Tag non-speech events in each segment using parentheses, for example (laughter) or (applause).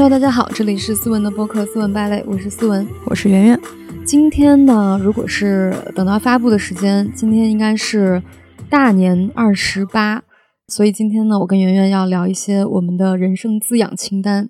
Hello，大家好，这里是思文的播客《思文败类》，我是思文，我是圆圆。今天呢，如果是等到发布的时间，今天应该是大年二十八，所以今天呢，我跟圆圆要聊一些我们的人生滋养清单。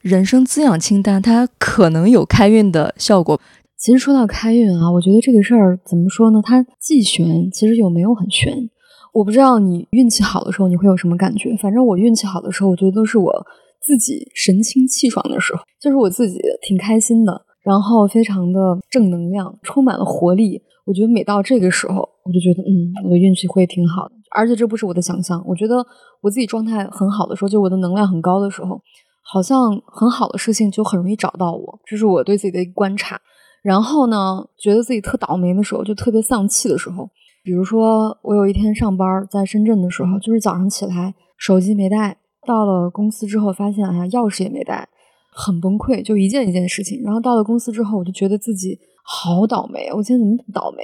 人生滋养清单，它可能有开运的效果。其实说到开运啊，我觉得这个事儿怎么说呢？它既玄，其实又没有很玄。我不知道你运气好的时候你会有什么感觉，反正我运气好的时候，我觉得都是我。自己神清气爽的时候，就是我自己挺开心的，然后非常的正能量，充满了活力。我觉得每到这个时候，我就觉得，嗯，我的运气会挺好的。而且这不是我的想象，我觉得我自己状态很好的时候，就我的能量很高的时候，好像很好的事情就很容易找到我。这是我对自己的一个观察。然后呢，觉得自己特倒霉的时候，就特别丧气的时候，比如说我有一天上班在深圳的时候，就是早上起来手机没带。到了公司之后，发现哎呀，钥匙也没带，很崩溃，就一件一件事情。然后到了公司之后，我就觉得自己好倒霉，我今天怎么倒霉？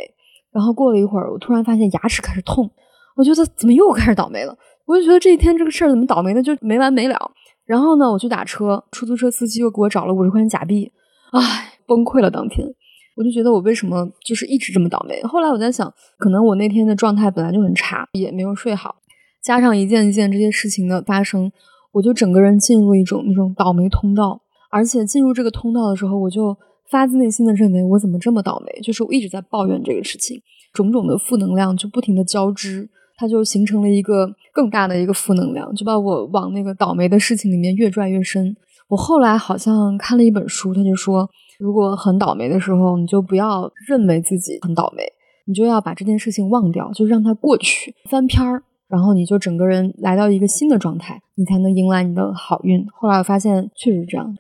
然后过了一会儿，我突然发现牙齿开始痛，我觉得怎么又开始倒霉了？我就觉得这一天这个事儿怎么倒霉的就没完没了。然后呢，我去打车，出租车司机又给我找了五十块钱假币，唉，崩溃了。当天我就觉得我为什么就是一直这么倒霉？后来我在想，可能我那天的状态本来就很差，也没有睡好。加上一件一件这些事情的发生，我就整个人进入一种那种倒霉通道。而且进入这个通道的时候，我就发自内心的认为我怎么这么倒霉？就是我一直在抱怨这个事情，种种的负能量就不停的交织，它就形成了一个更大的一个负能量，就把我往那个倒霉的事情里面越拽越深。我后来好像看了一本书，他就说，如果很倒霉的时候，你就不要认为自己很倒霉，你就要把这件事情忘掉，就让它过去，翻篇儿。然后你就整个人来到一个新的状态，你才能迎来你的好运。后来我发现确实是这样，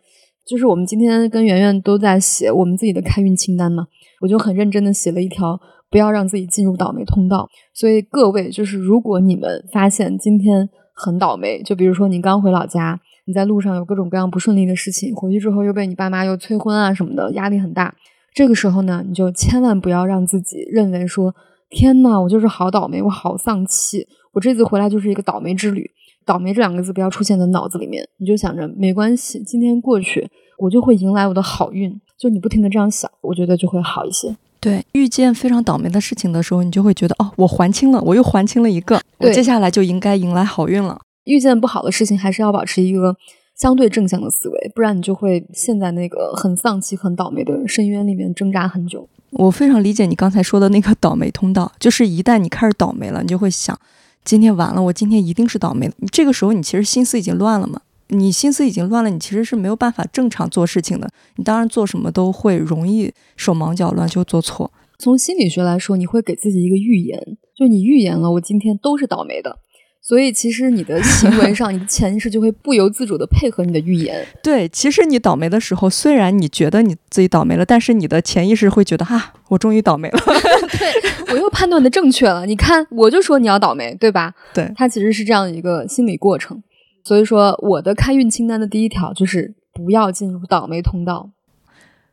就是我们今天跟圆圆都在写我们自己的开运清单嘛，我就很认真的写了一条，不要让自己进入倒霉通道。所以各位，就是如果你们发现今天很倒霉，就比如说你刚回老家，你在路上有各种各样不顺利的事情，回去之后又被你爸妈又催婚啊什么的，压力很大。这个时候呢，你就千万不要让自己认为说，天呐，我就是好倒霉，我好丧气。我这次回来就是一个倒霉之旅，倒霉这两个字不要出现在脑子里面，你就想着没关系，今天过去，我就会迎来我的好运。就你不停的这样想，我觉得就会好一些。对，遇见非常倒霉的事情的时候，你就会觉得哦，我还清了，我又还清了一个，我接下来就应该迎来好运了。遇见不好的事情，还是要保持一个相对正向的思维，不然你就会陷在那个很丧气、很倒霉的深渊里面挣扎很久。我非常理解你刚才说的那个倒霉通道，就是一旦你开始倒霉了，你就会想。今天完了，我今天一定是倒霉。这个时候，你其实心思已经乱了嘛？你心思已经乱了，你其实是没有办法正常做事情的。你当然做什么都会容易手忙脚乱，就做错。从心理学来说，你会给自己一个预言，就你预言了，我今天都是倒霉的。所以，其实你的行为上，你的潜意识就会不由自主的配合你的预言。(laughs) 对，其实你倒霉的时候，虽然你觉得你自己倒霉了，但是你的潜意识会觉得，哈，我终于倒霉了。(laughs) 对我又判断的正确了。你看，我就说你要倒霉，对吧？对，它其实是这样一个心理过程。所以说，我的开运清单的第一条就是不要进入倒霉通道。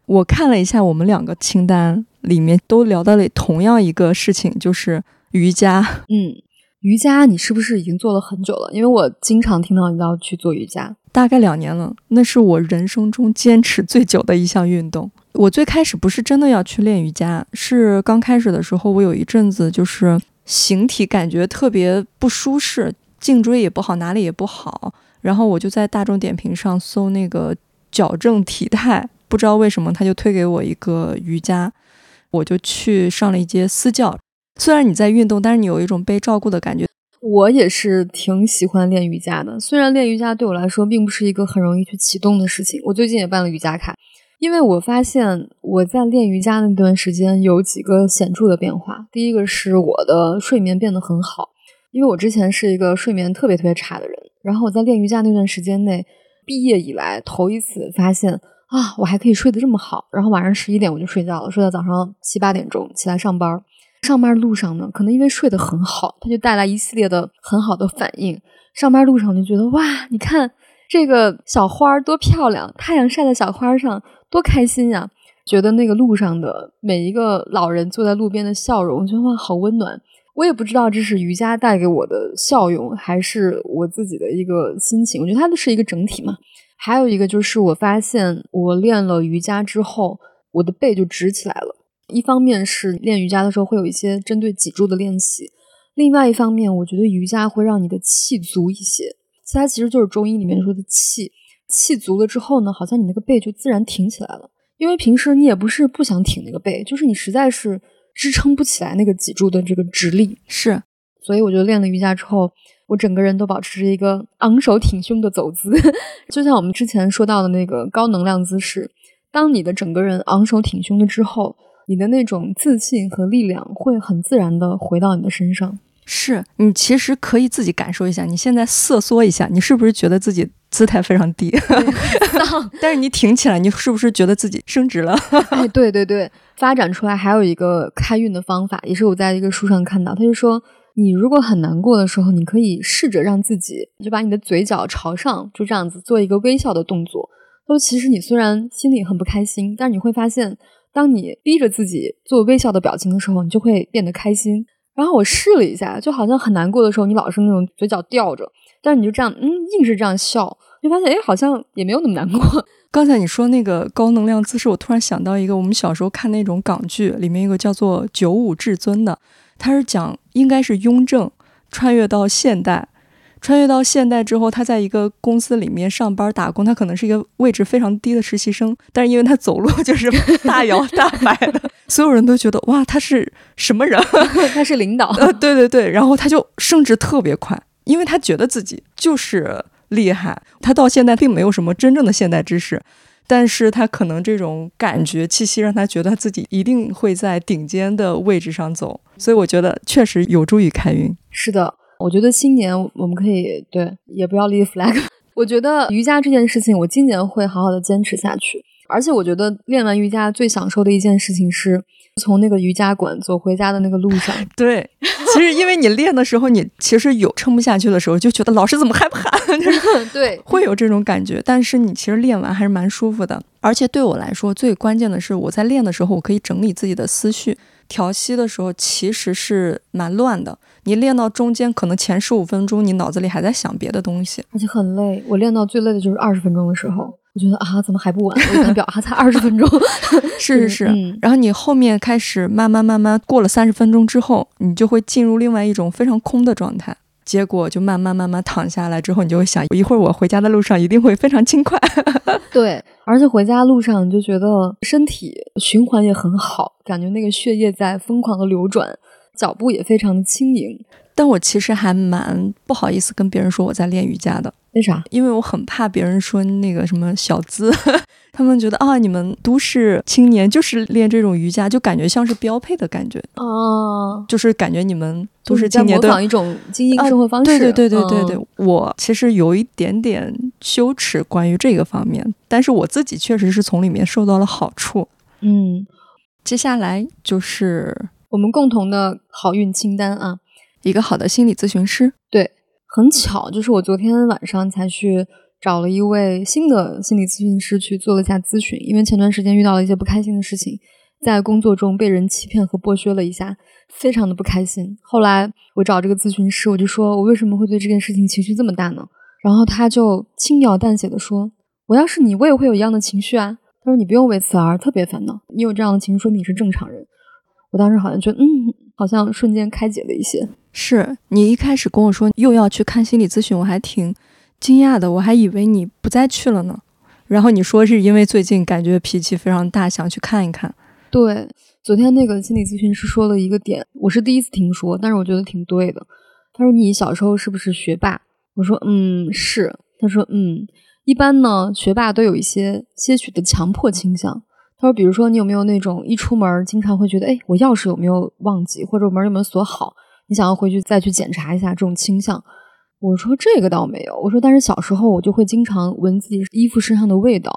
我看了一下我们两个清单里面都聊到了同样一个事情，就是瑜伽。嗯。瑜伽，你是不是已经做了很久了？因为我经常听到你要去做瑜伽，大概两年了。那是我人生中坚持最久的一项运动。我最开始不是真的要去练瑜伽，是刚开始的时候，我有一阵子就是形体感觉特别不舒适，颈椎也不好，哪里也不好。然后我就在大众点评上搜那个矫正体态，不知道为什么他就推给我一个瑜伽，我就去上了一节私教。虽然你在运动，但是你有一种被照顾的感觉。我也是挺喜欢练瑜伽的。虽然练瑜伽对我来说并不是一个很容易去启动的事情，我最近也办了瑜伽卡，因为我发现我在练瑜伽那段时间有几个显著的变化。第一个是我的睡眠变得很好，因为我之前是一个睡眠特别特别差的人。然后我在练瑜伽那段时间内，毕业以来头一次发现啊，我还可以睡得这么好。然后晚上十一点我就睡觉了，睡到早上七八点钟起来上班。上班路上呢，可能因为睡得很好，它就带来一系列的很好的反应。上班路上就觉得哇，你看这个小花多漂亮，太阳晒在小花上多开心呀！觉得那个路上的每一个老人坐在路边的笑容，我觉得哇，好温暖。我也不知道这是瑜伽带给我的效用，还是我自己的一个心情。我觉得它是一个整体嘛。还有一个就是我发现我练了瑜伽之后，我的背就直起来了。一方面是练瑜伽的时候会有一些针对脊柱的练习，另外一方面我觉得瑜伽会让你的气足一些。它其实就是中医里面说的气，气足了之后呢，好像你那个背就自然挺起来了。因为平时你也不是不想挺那个背，就是你实在是支撑不起来那个脊柱的这个直立。是，所以我觉得练了瑜伽之后，我整个人都保持着一个昂首挺胸的走姿，(laughs) 就像我们之前说到的那个高能量姿势。当你的整个人昂首挺胸了之后，你的那种自信和力量会很自然的回到你的身上。是你其实可以自己感受一下，你现在瑟缩一下，你是不是觉得自己姿态非常低？(laughs) 但是你挺起来，你是不是觉得自己升职了？(laughs) 哎，对对对，发展出来还有一个开运的方法，也是我在一个书上看到，他就说，你如果很难过的时候，你可以试着让自己就把你的嘴角朝上，就这样子做一个微笑的动作。他说，其实你虽然心里很不开心，但是你会发现，当你逼着自己做微笑的表情的时候，你就会变得开心。然后我试了一下，就好像很难过的时候，你老是那种嘴角吊着，但是你就这样，嗯，硬是这样笑，就发现，哎，好像也没有那么难过。(laughs) 刚才你说那个高能量姿势，我突然想到一个，我们小时候看那种港剧，里面一个叫做《九五至尊》的，他是讲应该是雍正穿越到现代。穿越到现代之后，他在一个公司里面上班打工，他可能是一个位置非常低的实习生，但是因为他走路 (laughs) 就是大摇大摆的，所有人都觉得哇，他是什么人？(laughs) 他是领导？呃，对对对，然后他就升职特别快，因为他觉得自己就是厉害。他到现在并没有什么真正的现代知识，但是他可能这种感觉气息让他觉得他自己一定会在顶尖的位置上走，所以我觉得确实有助于开运。是的。我觉得新年我们可以对，也不要立 flag。(laughs) 我觉得瑜伽这件事情，我今年会好好的坚持下去。而且我觉得练完瑜伽最享受的一件事情是从那个瑜伽馆走回家的那个路上。(laughs) 对，其实因为你练的时候，你其实有撑不下去的时候，就觉得老师怎么还不喊？对，会有这种感觉。但是你其实练完还是蛮舒服的。而且对我来说，最关键的是我在练的时候，我可以整理自己的思绪。调息的时候其实是蛮乱的。你练到中间，可能前十五分钟你脑子里还在想别的东西，而且很累。我练到最累的就是二十分钟的时候，我觉得啊，怎么还不完？我看表还才二十分钟。(laughs) 是是是。然后你后面开始慢慢慢慢过了三十分钟之后，你就会进入另外一种非常空的状态。结果就慢慢慢慢躺下来之后，你就会想，一会儿我回家的路上一定会非常轻快。(laughs) 对，而且回家路上你就觉得身体循环也很好，感觉那个血液在疯狂的流转。脚步也非常的轻盈，但我其实还蛮不好意思跟别人说我在练瑜伽的。为啥？因为我很怕别人说那个什么小资，(laughs) 他们觉得啊，你们都市青年就是练这种瑜伽，就感觉像是标配的感觉哦，就是感觉你们都市青年模仿一种精英生活方式。对对对对对对，我其实有一点点羞耻关于这个方面，但是我自己确实是从里面受到了好处。嗯，接下来就是。我们共同的好运清单啊，一个好的心理咨询师。对，很巧，就是我昨天晚上才去找了一位新的心理咨询师去做了一下咨询，因为前段时间遇到了一些不开心的事情，在工作中被人欺骗和剥削了一下，非常的不开心。后来我找这个咨询师，我就说我为什么会对这件事情情绪这么大呢？然后他就轻描淡写的说，我要是你，我也会有一样的情绪啊。他说你不用为此而特别烦恼，你有这样的情绪，说明你是正常人。我当时好像觉得，嗯，好像瞬间开解了一些。是你一开始跟我说又要去看心理咨询，我还挺惊讶的，我还以为你不再去了呢。然后你说是因为最近感觉脾气非常大，想去看一看。对，昨天那个心理咨询师说了一个点，我是第一次听说，但是我觉得挺对的。他说你小时候是不是学霸？我说嗯是。他说嗯，一般呢学霸都有一些些许的强迫倾向。他说：“比如说，你有没有那种一出门经常会觉得，哎，我钥匙有没有忘记，或者门有没有锁好？你想要回去再去检查一下这种倾向？”我说：“这个倒没有。”我说：“但是小时候我就会经常闻自己衣服身上的味道，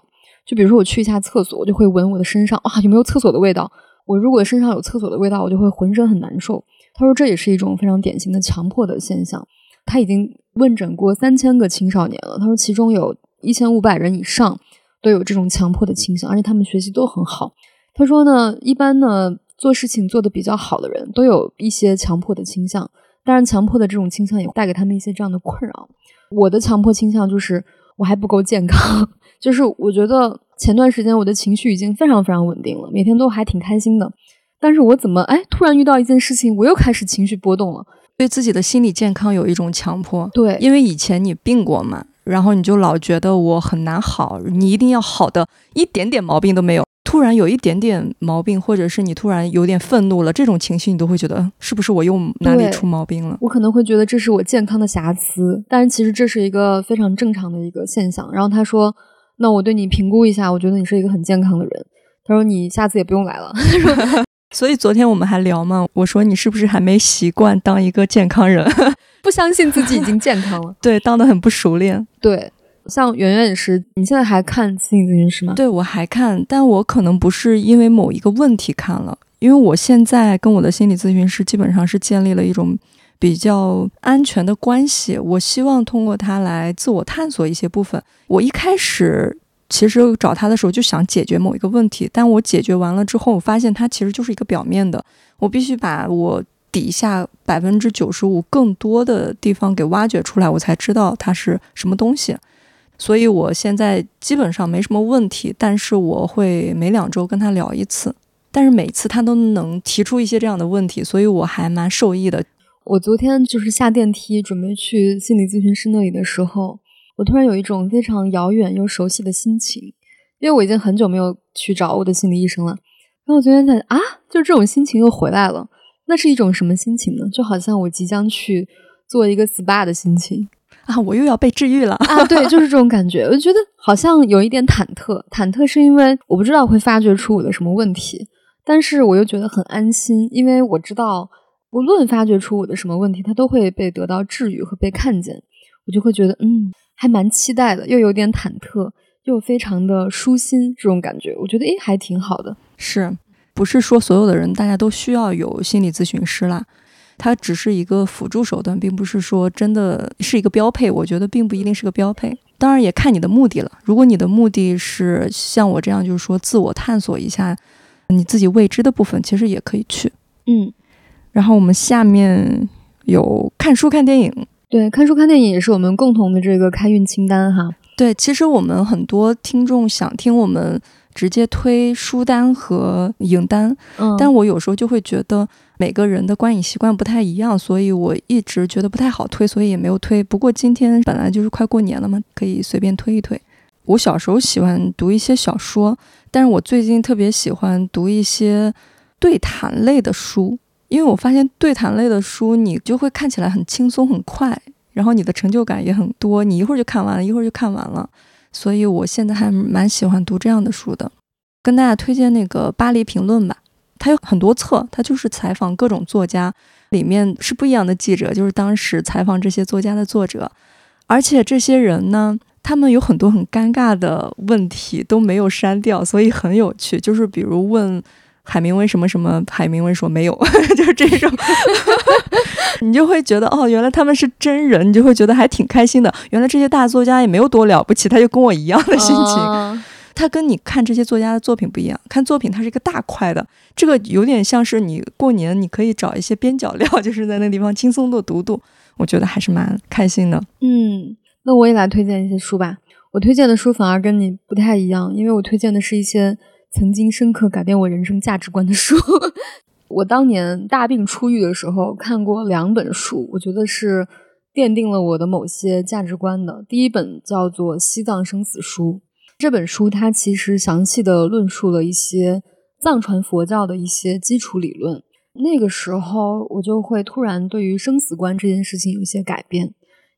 就比如说我去一下厕所，我就会闻我的身上啊有没有厕所的味道。我如果身上有厕所的味道，我就会浑身很难受。”他说：“这也是一种非常典型的强迫的现象。”他已经问诊过三千个青少年了，他说其中有一千五百人以上。都有这种强迫的倾向，而且他们学习都很好。他说呢，一般呢做事情做得比较好的人都有一些强迫的倾向，当然强迫的这种倾向也带给他们一些这样的困扰。我的强迫倾向就是我还不够健康。(laughs) 就是我觉得前段时间我的情绪已经非常非常稳定了，每天都还挺开心的。但是我怎么哎，突然遇到一件事情，我又开始情绪波动了，对自己的心理健康有一种强迫。对，因为以前你病过嘛，然后你就老觉得我很难好，你一定要好的一点点毛病都没有。突然有一点点毛病，或者是你突然有点愤怒了，这种情绪你都会觉得是不是我又哪里出毛病了？我可能会觉得这是我健康的瑕疵，但是其实这是一个非常正常的一个现象。然后他说：“那我对你评估一下，我觉得你是一个很健康的人。”他说：“你下次也不用来了。(laughs) ”所以昨天我们还聊嘛，我说你是不是还没习惯当一个健康人，(laughs) 不相信自己已经健康了？(laughs) 对，当的很不熟练。对。像圆圆也是，你现在还看心理咨询师吗？对，我还看，但我可能不是因为某一个问题看了，因为我现在跟我的心理咨询师基本上是建立了一种比较安全的关系。我希望通过他来自我探索一些部分。我一开始其实找他的时候就想解决某一个问题，但我解决完了之后，我发现他其实就是一个表面的。我必须把我底下百分之九十五更多的地方给挖掘出来，我才知道它是什么东西。所以我现在基本上没什么问题，但是我会每两周跟他聊一次，但是每次他都能提出一些这样的问题，所以我还蛮受益的。我昨天就是下电梯准备去心理咨询师那里的时候，我突然有一种非常遥远又熟悉的心情，因为我已经很久没有去找我的心理医生了。然后我昨天在啊，就这种心情又回来了，那是一种什么心情呢？就好像我即将去做一个 SPA 的心情。啊，我又要被治愈了啊！对，就是这种感觉。我就觉得好像有一点忐忑，忐忑是因为我不知道会发掘出我的什么问题，但是我又觉得很安心，因为我知道无论发掘出我的什么问题，它都会被得到治愈和被看见。我就会觉得，嗯，还蛮期待的，又有点忐忑，又非常的舒心，这种感觉，我觉得诶，还挺好的。是不是说所有的人大家都需要有心理咨询师啦？它只是一个辅助手段，并不是说真的是一个标配。我觉得并不一定是个标配，当然也看你的目的了。如果你的目的是像我这样，就是说自我探索一下你自己未知的部分，其实也可以去。嗯，然后我们下面有看书、看电影。对，看书、看电影也是我们共同的这个开运清单哈。对，其实我们很多听众想听我们。直接推书单和影单，嗯，但我有时候就会觉得每个人的观影习惯不太一样，所以我一直觉得不太好推，所以也没有推。不过今天本来就是快过年了嘛，可以随便推一推。我小时候喜欢读一些小说，但是我最近特别喜欢读一些对谈类的书，因为我发现对谈类的书你就会看起来很轻松很快，然后你的成就感也很多，你一会儿就看完了，一会儿就看完了。所以，我现在还蛮喜欢读这样的书的，跟大家推荐那个《巴黎评论》吧。它有很多册，它就是采访各种作家，里面是不一样的记者，就是当时采访这些作家的作者。而且这些人呢，他们有很多很尴尬的问题都没有删掉，所以很有趣。就是比如问。海明威什么什么？海明威说没有，(laughs) 就是这种，(laughs) 你就会觉得哦，原来他们是真人，你就会觉得还挺开心的。原来这些大作家也没有多了不起，他就跟我一样的心情。他跟你看这些作家的作品不一样，看作品它是一个大块的，这个有点像是你过年你可以找一些边角料，就是在那个地方轻松的读读，我觉得还是蛮开心的。嗯，那我也来推荐一些书吧。我推荐的书反而跟你不太一样，因为我推荐的是一些。曾经深刻改变我人生价值观的书，(laughs) 我当年大病初愈的时候看过两本书，我觉得是奠定了我的某些价值观的。第一本叫做《西藏生死书》，这本书它其实详细的论述了一些藏传佛教的一些基础理论。那个时候我就会突然对于生死观这件事情有一些改变，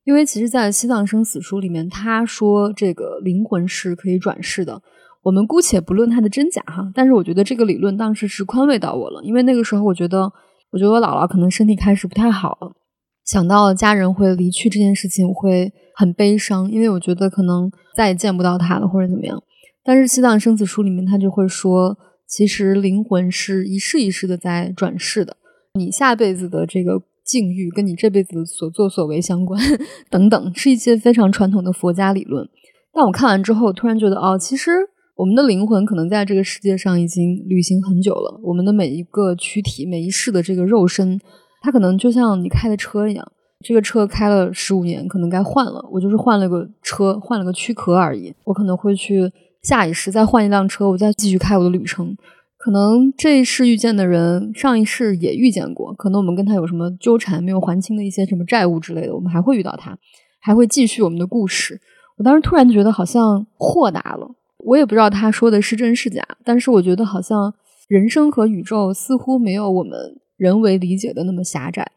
因为其实，在《西藏生死书》里面，他说这个灵魂是可以转世的。我们姑且不论它的真假哈，但是我觉得这个理论当时是宽慰到我了，因为那个时候我觉得，我觉得我姥姥可能身体开始不太好了，想到家人会离去这件事情，我会很悲伤，因为我觉得可能再也见不到她了或者怎么样。但是《西藏生死书》里面他就会说，其实灵魂是一世一世的在转世的，你下辈子的这个境遇跟你这辈子所作所为相关 (laughs) 等等，是一些非常传统的佛家理论。但我看完之后，突然觉得哦，其实。我们的灵魂可能在这个世界上已经旅行很久了。我们的每一个躯体、每一世的这个肉身，它可能就像你开的车一样，这个车开了十五年，可能该换了。我就是换了个车，换了个躯壳而已。我可能会去下一世再换一辆车，我再继续开我的旅程。可能这一世遇见的人，上一世也遇见过。可能我们跟他有什么纠缠，没有还清的一些什么债务之类的，我们还会遇到他，还会继续我们的故事。我当时突然觉得好像豁达了。我也不知道他说的是真是假，但是我觉得好像人生和宇宙似乎没有我们人为理解的那么狭窄。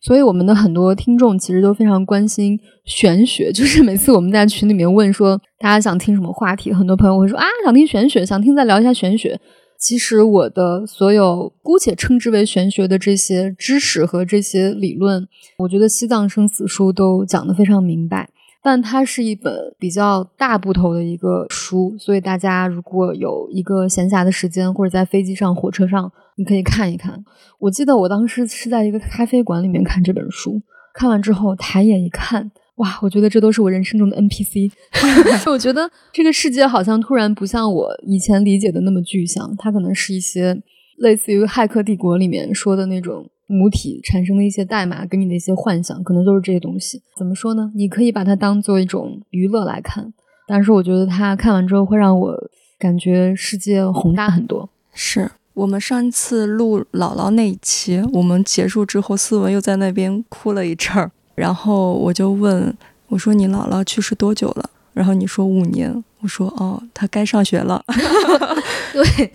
所以我们的很多听众其实都非常关心玄学，(laughs) 就是每次我们在群里面问说大家想听什么话题，很多朋友会说啊想听玄学，想听再聊一下玄学。其实我的所有姑且称之为玄学的这些知识和这些理论，我觉得《西藏生死书》都讲得非常明白。但它是一本比较大部头的一个书，所以大家如果有一个闲暇的时间，或者在飞机上、火车上，你可以看一看。我记得我当时是在一个咖啡馆里面看这本书，看完之后抬眼一看，哇，我觉得这都是我人生中的 NPC。(laughs) 我觉得这个世界好像突然不像我以前理解的那么具象，它可能是一些类似于《骇客帝国》里面说的那种。母体产生的一些代码，给你的一些幻想，可能都是这些东西。怎么说呢？你可以把它当做一种娱乐来看，但是我觉得它看完之后会让我感觉世界宏大很多。是我们上一次录姥姥那一期，我们结束之后，思文又在那边哭了一阵儿，然后我就问我说：“你姥姥去世多久了？”然后你说五年，我说：“哦，她该上学了。(laughs) ”对，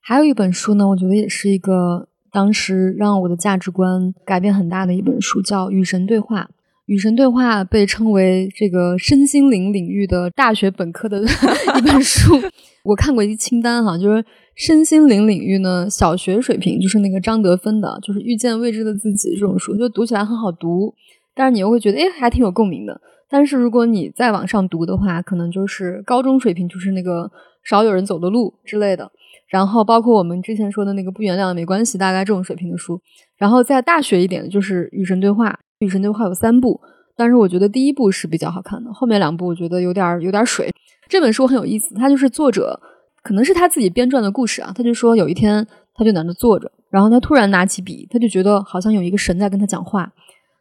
还有一本书呢，我觉得也是一个。当时让我的价值观改变很大的一本书叫《与神对话》。《与神对话》被称为这个身心灵领域的大学本科的 (laughs) 一本书。我看过一清单哈，就是身心灵领域呢，小学水平就是那个张德芬的，就是《遇见未知的自己》这种书，就读起来很好读，但是你又会觉得哎，还挺有共鸣的。但是如果你再往上读的话，可能就是高中水平，就是那个少有人走的路之类的。然后包括我们之前说的那个不原谅没关系，大概这种水平的书。然后在大学一点的就是《与神对话》，《与神对话》有三部，但是我觉得第一部是比较好看的，后面两部我觉得有点有点水。这本书很有意思，它就是作者可能是他自己编撰的故事啊。他就说有一天他就在那坐着，然后他突然拿起笔，他就觉得好像有一个神在跟他讲话，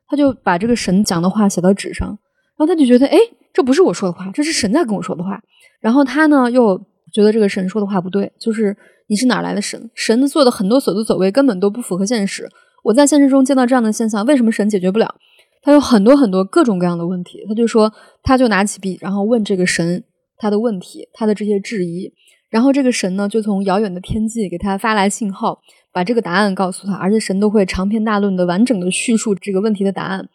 他就把这个神讲的话写到纸上，然后他就觉得哎，这不是我说的话，这是神在跟我说的话。然后他呢又。觉得这个神说的话不对，就是你是哪来的神？神做的很多所作所为根本都不符合现实。我在现实中见到这样的现象，为什么神解决不了？他有很多很多各种各样的问题。他就说，他就拿起笔，然后问这个神他的问题，他的这些质疑。然后这个神呢，就从遥远的天际给他发来信号，把这个答案告诉他。而且神都会长篇大论的完整的叙述这个问题的答案。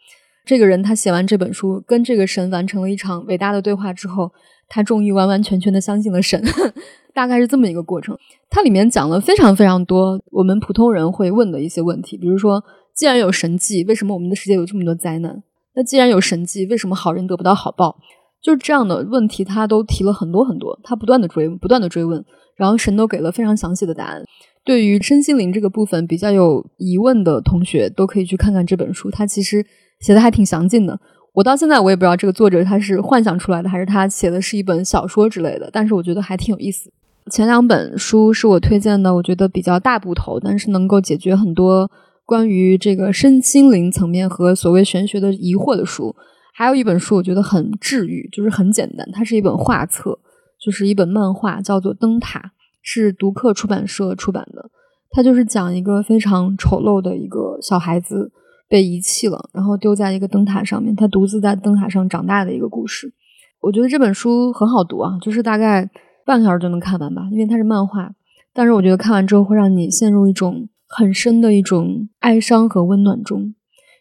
这个人他写完这本书，跟这个神完成了一场伟大的对话之后。他终于完完全全的相信了神，(laughs) 大概是这么一个过程。它里面讲了非常非常多我们普通人会问的一些问题，比如说，既然有神迹，为什么我们的世界有这么多灾难？那既然有神迹，为什么好人得不到好报？就是这样的问题，他都提了很多很多，他不断的追，不断的追问，然后神都给了非常详细的答案。对于身心灵这个部分比较有疑问的同学，都可以去看看这本书，它其实写的还挺详尽的。我到现在我也不知道这个作者他是幻想出来的，还是他写的是一本小说之类的。但是我觉得还挺有意思。前两本书是我推荐的，我觉得比较大部头，但是能够解决很多关于这个身心灵层面和所谓玄学的疑惑的书。还有一本书我觉得很治愈，就是很简单，它是一本画册，就是一本漫画，叫做《灯塔》，是读客出版社出版的。它就是讲一个非常丑陋的一个小孩子。被遗弃了，然后丢在一个灯塔上面，他独自在灯塔上长大的一个故事。我觉得这本书很好读啊，就是大概半个小时就能看完吧，因为它是漫画。但是我觉得看完之后会让你陷入一种很深的一种哀伤和温暖中。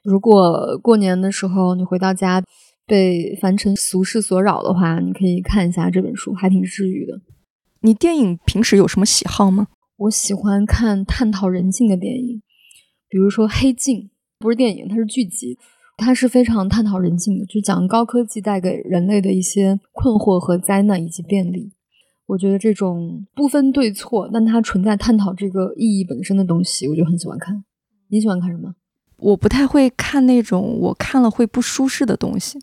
如果过年的时候你回到家被凡尘俗世所扰的话，你可以看一下这本书，还挺治愈的。你电影平时有什么喜好吗？我喜欢看探讨人性的电影，比如说《黑镜》。不是电影，它是剧集，它是非常探讨人性的，就讲高科技带给人类的一些困惑和灾难以及便利。我觉得这种不分对错，但它存在探讨这个意义本身的东西，我就很喜欢看。你喜欢看什么？我不太会看那种我看了会不舒适的东西，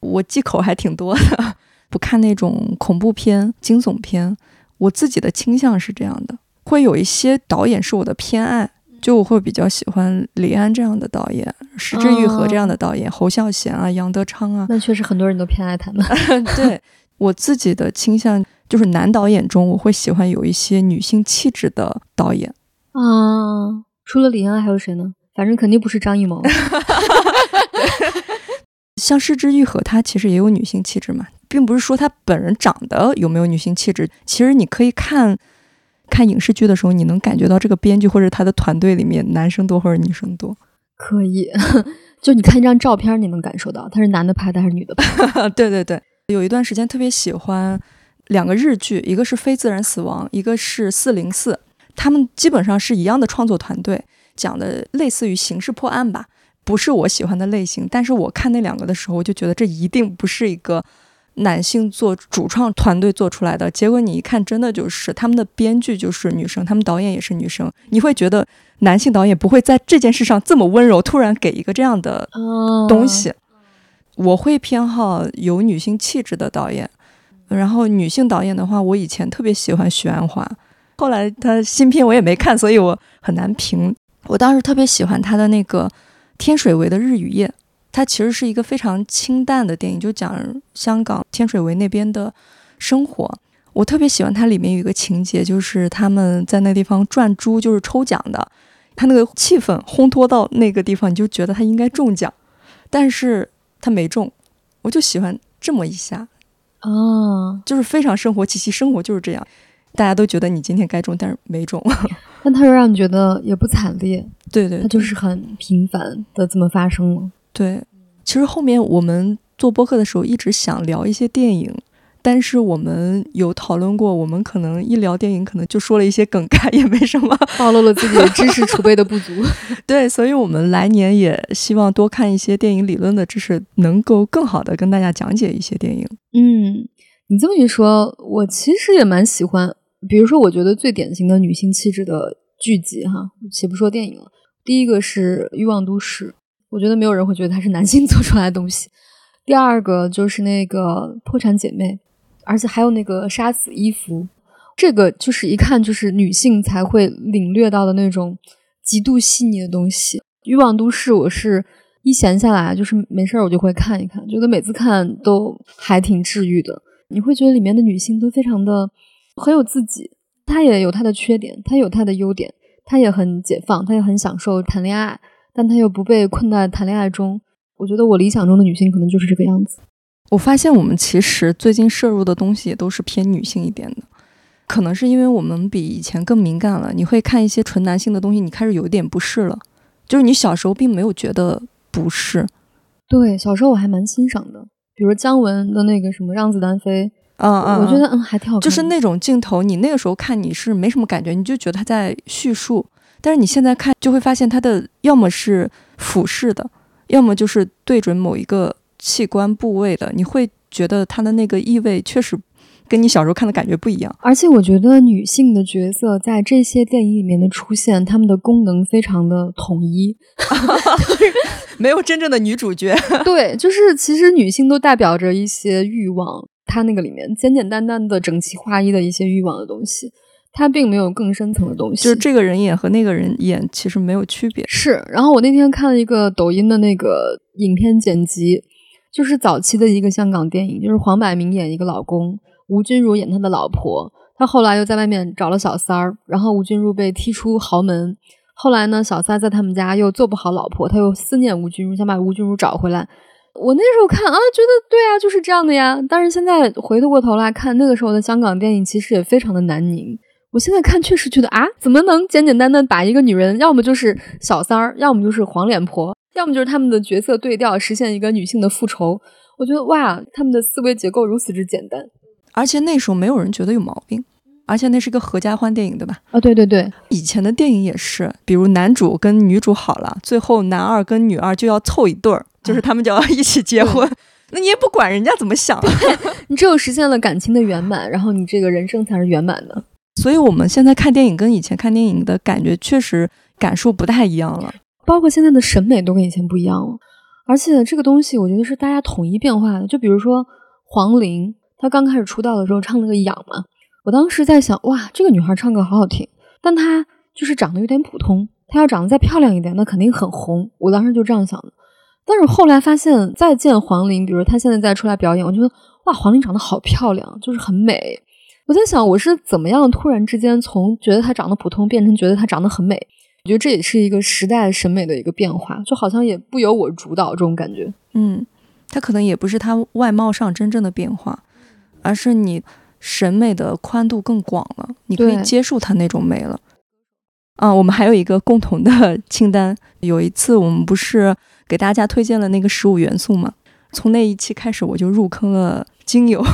我忌口还挺多的，不看那种恐怖片、惊悚片。我自己的倾向是这样的，会有一些导演是我的偏爱。就我会比较喜欢李安这样的导演，石之愈合这样的导演，侯孝贤啊，杨德昌啊。那确实很多人都偏爱他们。(laughs) 对我自己的倾向，就是男导演中，我会喜欢有一些女性气质的导演。啊，除了李安还有谁呢？反正肯定不是张艺谋。(laughs) 像失之愈合，他其实也有女性气质嘛，并不是说他本人长得有没有女性气质，其实你可以看看影视剧的时候，你能感觉到这个编剧或者他的团队里面男生多或者女生多。可以，(laughs) 就你看一张照片，你能感受到他是男的拍的还是女的拍。(laughs) 对对对，有一段时间特别喜欢两个日剧，一个是《非自然死亡》，一个是《四零四》，他们基本上是一样的创作团队，讲的类似于刑事破案吧。不是我喜欢的类型，但是我看那两个的时候，我就觉得这一定不是一个男性做主创团队做出来的。结果你一看，真的就是他们的编剧就是女生，他们导演也是女生。你会觉得男性导演不会在这件事上这么温柔，突然给一个这样的东西。我会偏好有女性气质的导演，然后女性导演的话，我以前特别喜欢徐安华，后来他新片我也没看，所以我很难评。我当时特别喜欢他的那个。天水围的日与夜，它其实是一个非常清淡的电影，就讲香港天水围那边的生活。我特别喜欢它里面有一个情节，就是他们在那地方转珠，就是抽奖的。他那个气氛烘托到那个地方，你就觉得他应该中奖，但是他没中。我就喜欢这么一下，啊，就是非常生活气息，生活就是这样。大家都觉得你今天该中，但是没中。(laughs) 但它又让你觉得也不惨烈，对对，它就是很平凡的这么发生了。对，其实后面我们做播客的时候一直想聊一些电影，但是我们有讨论过，我们可能一聊电影，可能就说了一些梗概，也没什么，暴露了自己的知识储备的不足。(laughs) 对，所以我们来年也希望多看一些电影理论的知识，能够更好的跟大家讲解一些电影。嗯，你这么一说，我其实也蛮喜欢。比如说，我觉得最典型的女性气质的剧集，哈，且不说电影了。第一个是《欲望都市》，我觉得没有人会觉得它是男性 (laughs) 做出来的东西。第二个就是那个《破产姐妹》，而且还有那个《杀死伊芙》，这个就是一看就是女性才会领略到的那种极度细腻的东西。《欲望都市》，我是一闲下来就是没事儿我就会看一看，觉得每次看都还挺治愈的。你会觉得里面的女性都非常的。很有自己，他也有他的缺点，他有他的优点，他也很解放，他也很享受谈恋爱，但她又不被困在谈恋爱中。我觉得我理想中的女性可能就是这个样子。我发现我们其实最近摄入的东西也都是偏女性一点的，可能是因为我们比以前更敏感了。你会看一些纯男性的东西，你开始有一点不适了，就是你小时候并没有觉得不适。对，小时候我还蛮欣赏的，比如姜文的那个什么《让子弹飞》。嗯嗯，我觉得嗯还挺好看，就是那种镜头，你那个时候看你是没什么感觉，你就觉得他在叙述，但是你现在看就会发现它的要么是俯视的，要么就是对准某一个器官部位的，你会觉得它的那个意味确实跟你小时候看的感觉不一样。而且我觉得女性的角色在这些电影里面的出现，她们的功能非常的统一，(laughs) 没有真正的女主角。(laughs) 对，就是其实女性都代表着一些欲望。她那个里面简简单单的整齐划一的一些欲望的东西，他并没有更深层的东西。就是这个人演和那个人演其实没有区别。是，然后我那天看了一个抖音的那个影片剪辑，就是早期的一个香港电影，就是黄百鸣演一个老公，吴君如演他的老婆，他后来又在外面找了小三儿，然后吴君如被踢出豪门，后来呢，小三在他们家又做不好老婆，他又思念吴君如，想把吴君如找回来。我那时候看啊，觉得对啊，就是这样的呀。但是现在回过头来看，那个时候的香港电影其实也非常的难拧。我现在看确实觉得啊，怎么能简简单单把一个女人，要么就是小三儿，要么就是黄脸婆，要么就是他们的角色对调，实现一个女性的复仇？我觉得哇，他们的思维结构如此之简单，而且那时候没有人觉得有毛病，而且那是个合家欢电影，对吧？啊，对对对，以前的电影也是，比如男主跟女主好了，最后男二跟女二就要凑一对儿。就是他们就要一起结婚，(laughs) 那你也不管人家怎么想，(laughs) 你只有实现了感情的圆满，然后你这个人生才是圆满的。所以我们现在看电影跟以前看电影的感觉确实感受不太一样了，包括现在的审美都跟以前不一样了。而且这个东西我觉得是大家统一变化的。就比如说黄龄，她刚开始出道的时候唱那个《痒》嘛，我当时在想，哇，这个女孩唱歌好好听，但她就是长得有点普通。她要长得再漂亮一点，那肯定很红。我当时就这样想的。但是后来发现，再见黄龄，比如她现在再出来表演，我觉得哇，黄龄长得好漂亮，就是很美。我在想，我是怎么样突然之间从觉得她长得普通变成觉得她长得很美？我觉得这也是一个时代审美的一个变化，就好像也不由我主导这种感觉。嗯，它可能也不是她外貌上真正的变化，而是你审美的宽度更广了，你可以接受她那种美了。啊，我们还有一个共同的 (laughs) 清单。有一次我们不是给大家推荐了那个十五元素吗？从那一期开始，我就入坑了精油，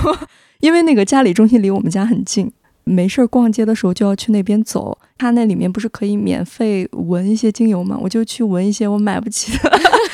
因为那个嘉里中心离我们家很近。没事儿逛街的时候就要去那边走，它那里面不是可以免费闻一些精油吗？我就去闻一些我买不起的，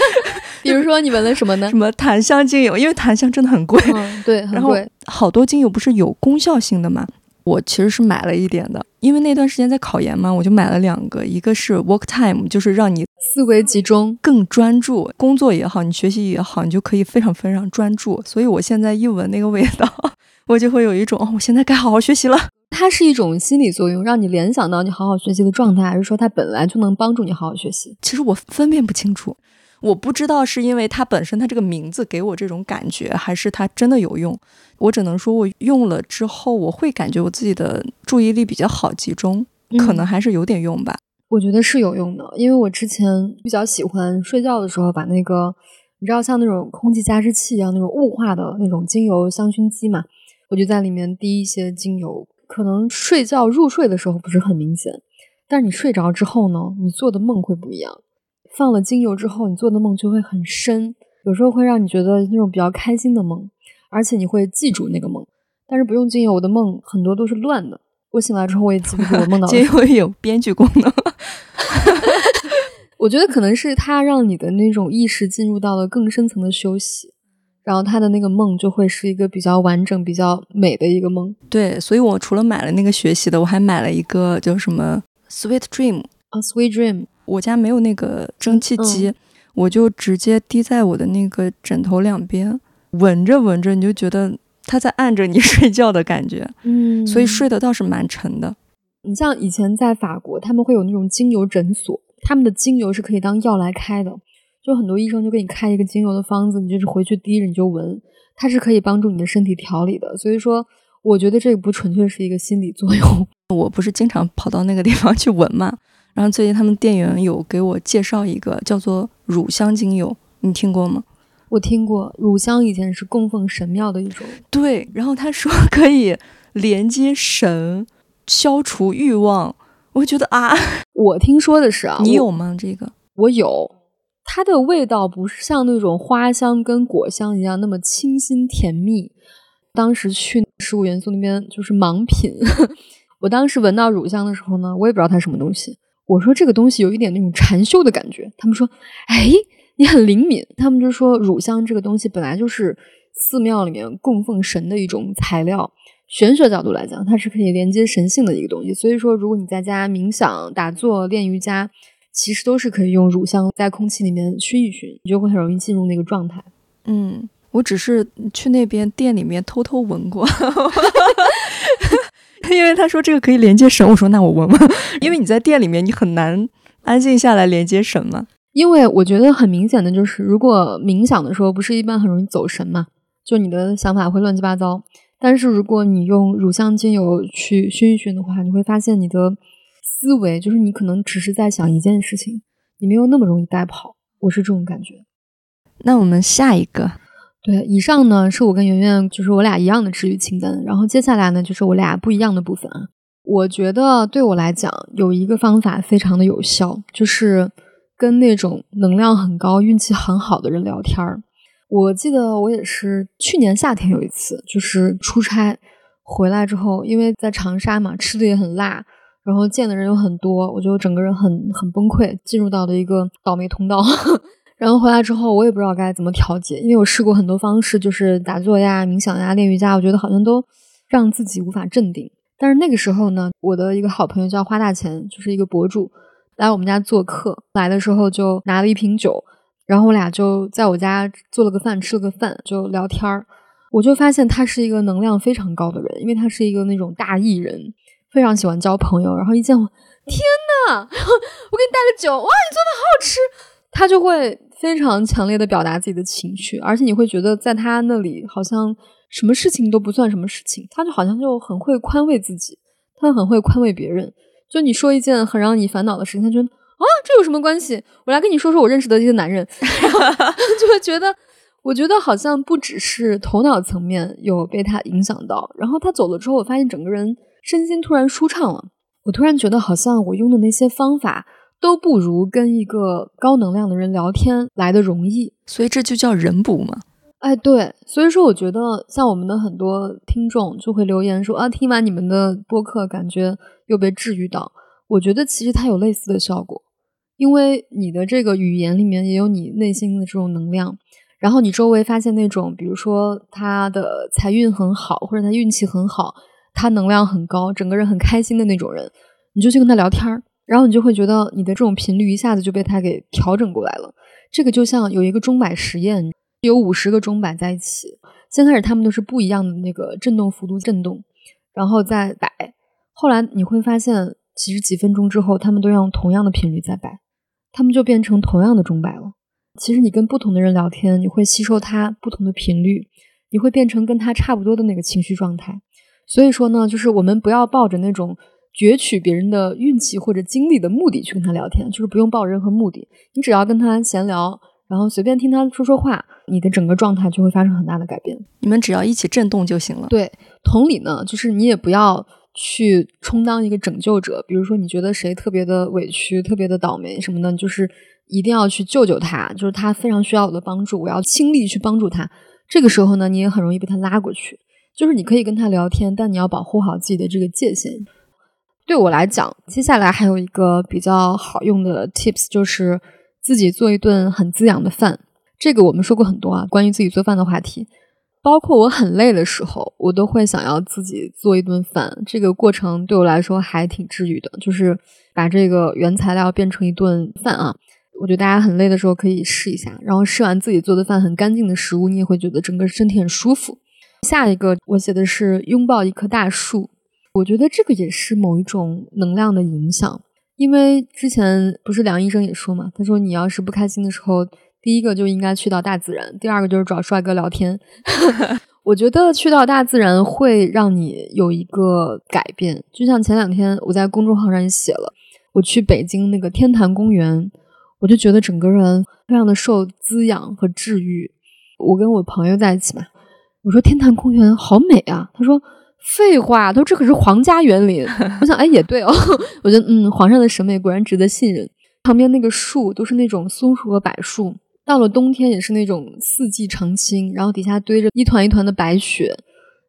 (laughs) 比如说你闻了什么呢？(laughs) 什么檀香精油？因为檀香真的很贵，对，很贵。好多精油不是有功效性的吗？我其实是买了一点的，因为那段时间在考研嘛，我就买了两个，一个是 Work Time，就是让你思维集中、更专注，工作也好，你学习也好，你就可以非常非常专注。所以我现在一闻那个味道，(laughs) 我就会有一种哦，我现在该好好学习了。它是一种心理作用，让你联想到你好好学习的状态，还是说它本来就能帮助你好好学习？其实我分辨不清楚，我不知道是因为它本身它这个名字给我这种感觉，还是它真的有用。我只能说我用了之后，我会感觉我自己的注意力比较好集中，可能还是有点用吧。我觉得是有用的，因为我之前比较喜欢睡觉的时候把那个，你知道像那种空气加湿器一样那种雾化的那种精油香薰机嘛，我就在里面滴一些精油。可能睡觉入睡的时候不是很明显，但是你睡着之后呢，你做的梦会不一样。放了精油之后，你做的梦就会很深，有时候会让你觉得那种比较开心的梦，而且你会记住那个梦。但是不用精油，我的梦很多都是乱的。我醒来之后，我也记不住我梦到。(laughs) 精油有编剧功能，(laughs) 我觉得可能是它让你的那种意识进入到了更深层的休息。然后他的那个梦就会是一个比较完整、比较美的一个梦。对，所以我除了买了那个学习的，我还买了一个叫什么 Sweet Dream 啊，Sweet Dream。我家没有那个蒸汽机，我就直接滴在我的那个枕头两边，闻着闻着，你就觉得它在按着你睡觉的感觉。嗯，所以睡得倒是蛮沉的。你像以前在法国，他们会有那种精油诊所，他们的精油是可以当药来开的。就很多医生就给你开一个精油的方子，你就是回去滴着你就闻，它是可以帮助你的身体调理的。所以说，我觉得这个不纯粹是一个心理作用。(laughs) 我不是经常跑到那个地方去闻嘛，然后最近他们店员有给我介绍一个叫做乳香精油，你听过吗？我听过，乳香以前是供奉神庙的一种。对，然后他说可以连接神，消除欲望。我觉得啊，(laughs) 我听说的是啊，(laughs) 你有吗？这个我有。它的味道不是像那种花香跟果香一样那么清新甜蜜。当时去十五元素那边就是盲品，(laughs) 我当时闻到乳香的时候呢，我也不知道它什么东西。我说这个东西有一点那种禅修的感觉。他们说，哎，你很灵敏。他们就说乳香这个东西本来就是寺庙里面供奉神的一种材料，玄学角度来讲，它是可以连接神性的一个东西。所以说，如果你在家冥想、打坐、练瑜伽。其实都是可以用乳香在空气里面熏一熏，你就会很容易进入那个状态。嗯，我只是去那边店里面偷偷闻过，(laughs) 因为他说这个可以连接神，我说那我闻闻。因为你在店里面，你很难安静下来连接神嘛。因为我觉得很明显的就是，如果冥想的时候不是一般很容易走神嘛，就你的想法会乱七八糟。但是如果你用乳香精油去熏一熏的话，你会发现你的。思维就是你可能只是在想一件事情，你没有那么容易带跑。我是这种感觉。那我们下一个，对，以上呢是我跟圆圆就是我俩一样的治愈清单，然后接下来呢就是我俩不一样的部分啊。我觉得对我来讲有一个方法非常的有效，就是跟那种能量很高、运气很好的人聊天儿。我记得我也是去年夏天有一次，就是出差回来之后，因为在长沙嘛，吃的也很辣。然后见的人又很多，我就整个人很很崩溃，进入到了一个倒霉通道。然后回来之后，我也不知道该怎么调节，因为我试过很多方式，就是打坐呀、冥想呀、练瑜伽，我觉得好像都让自己无法镇定。但是那个时候呢，我的一个好朋友叫花大钱，就是一个博主，来我们家做客，来的时候就拿了一瓶酒，然后我俩就在我家做了个饭，吃了个饭，就聊天儿。我就发现他是一个能量非常高的人，因为他是一个那种大艺人。非常喜欢交朋友，然后一见我，天呐！(laughs) 我给你带了酒，哇，你做的好好吃，他就会非常强烈的表达自己的情绪，而且你会觉得在他那里好像什么事情都不算什么事情，他就好像就很会宽慰自己，他很会宽慰别人。就你说一件很让你烦恼的事情，他觉得啊，这有什么关系？我来跟你说说我认识的这些男人，就会觉得。我觉得好像不只是头脑层面有被他影响到，然后他走了之后，我发现整个人身心突然舒畅了。我突然觉得好像我用的那些方法都不如跟一个高能量的人聊天来的容易，所以这就叫人补嘛。哎，对，所以说我觉得像我们的很多听众就会留言说啊，听完你们的播客，感觉又被治愈到。我觉得其实它有类似的效果，因为你的这个语言里面也有你内心的这种能量。然后你周围发现那种，比如说他的财运很好，或者他运气很好，他能量很高，整个人很开心的那种人，你就去跟他聊天儿，然后你就会觉得你的这种频率一下子就被他给调整过来了。这个就像有一个钟摆实验，有五十个钟摆在一起，先开始他们都是不一样的那个振动幅度振动，然后再摆，后来你会发现，其实几分钟之后，他们都用同样的频率在摆，他们就变成同样的钟摆了。其实你跟不同的人聊天，你会吸收他不同的频率，你会变成跟他差不多的那个情绪状态。所以说呢，就是我们不要抱着那种攫取别人的运气或者经历的目的去跟他聊天，就是不用抱任何目的，你只要跟他闲聊，然后随便听他说说话，你的整个状态就会发生很大的改变。你们只要一起震动就行了。对，同理呢，就是你也不要去充当一个拯救者，比如说你觉得谁特别的委屈、特别的倒霉什么的，就是。一定要去救救他，就是他非常需要我的帮助，我要倾力去帮助他。这个时候呢，你也很容易被他拉过去。就是你可以跟他聊天，但你要保护好自己的这个界限。对我来讲，接下来还有一个比较好用的 tips，就是自己做一顿很滋养的饭。这个我们说过很多啊，关于自己做饭的话题。包括我很累的时候，我都会想要自己做一顿饭。这个过程对我来说还挺治愈的，就是把这个原材料变成一顿饭啊。我觉得大家很累的时候可以试一下，然后吃完自己做的饭，很干净的食物，你也会觉得整个身体很舒服。下一个我写的是拥抱一棵大树，我觉得这个也是某一种能量的影响。因为之前不是梁医生也说嘛，他说你要是不开心的时候，第一个就应该去到大自然，第二个就是找帅哥聊天。(laughs) 我觉得去到大自然会让你有一个改变，就像前两天我在公众号上也写了，我去北京那个天坛公园。我就觉得整个人非常的受滋养和治愈。我跟我朋友在一起嘛，我说天坛公园好美啊，他说废话，他说这可是皇家园林。我想，哎，也对哦，(laughs) 我觉得嗯，皇上的审美果然值得信任。旁边那个树都是那种松树和柏树，到了冬天也是那种四季常青，然后底下堆着一团一团的白雪，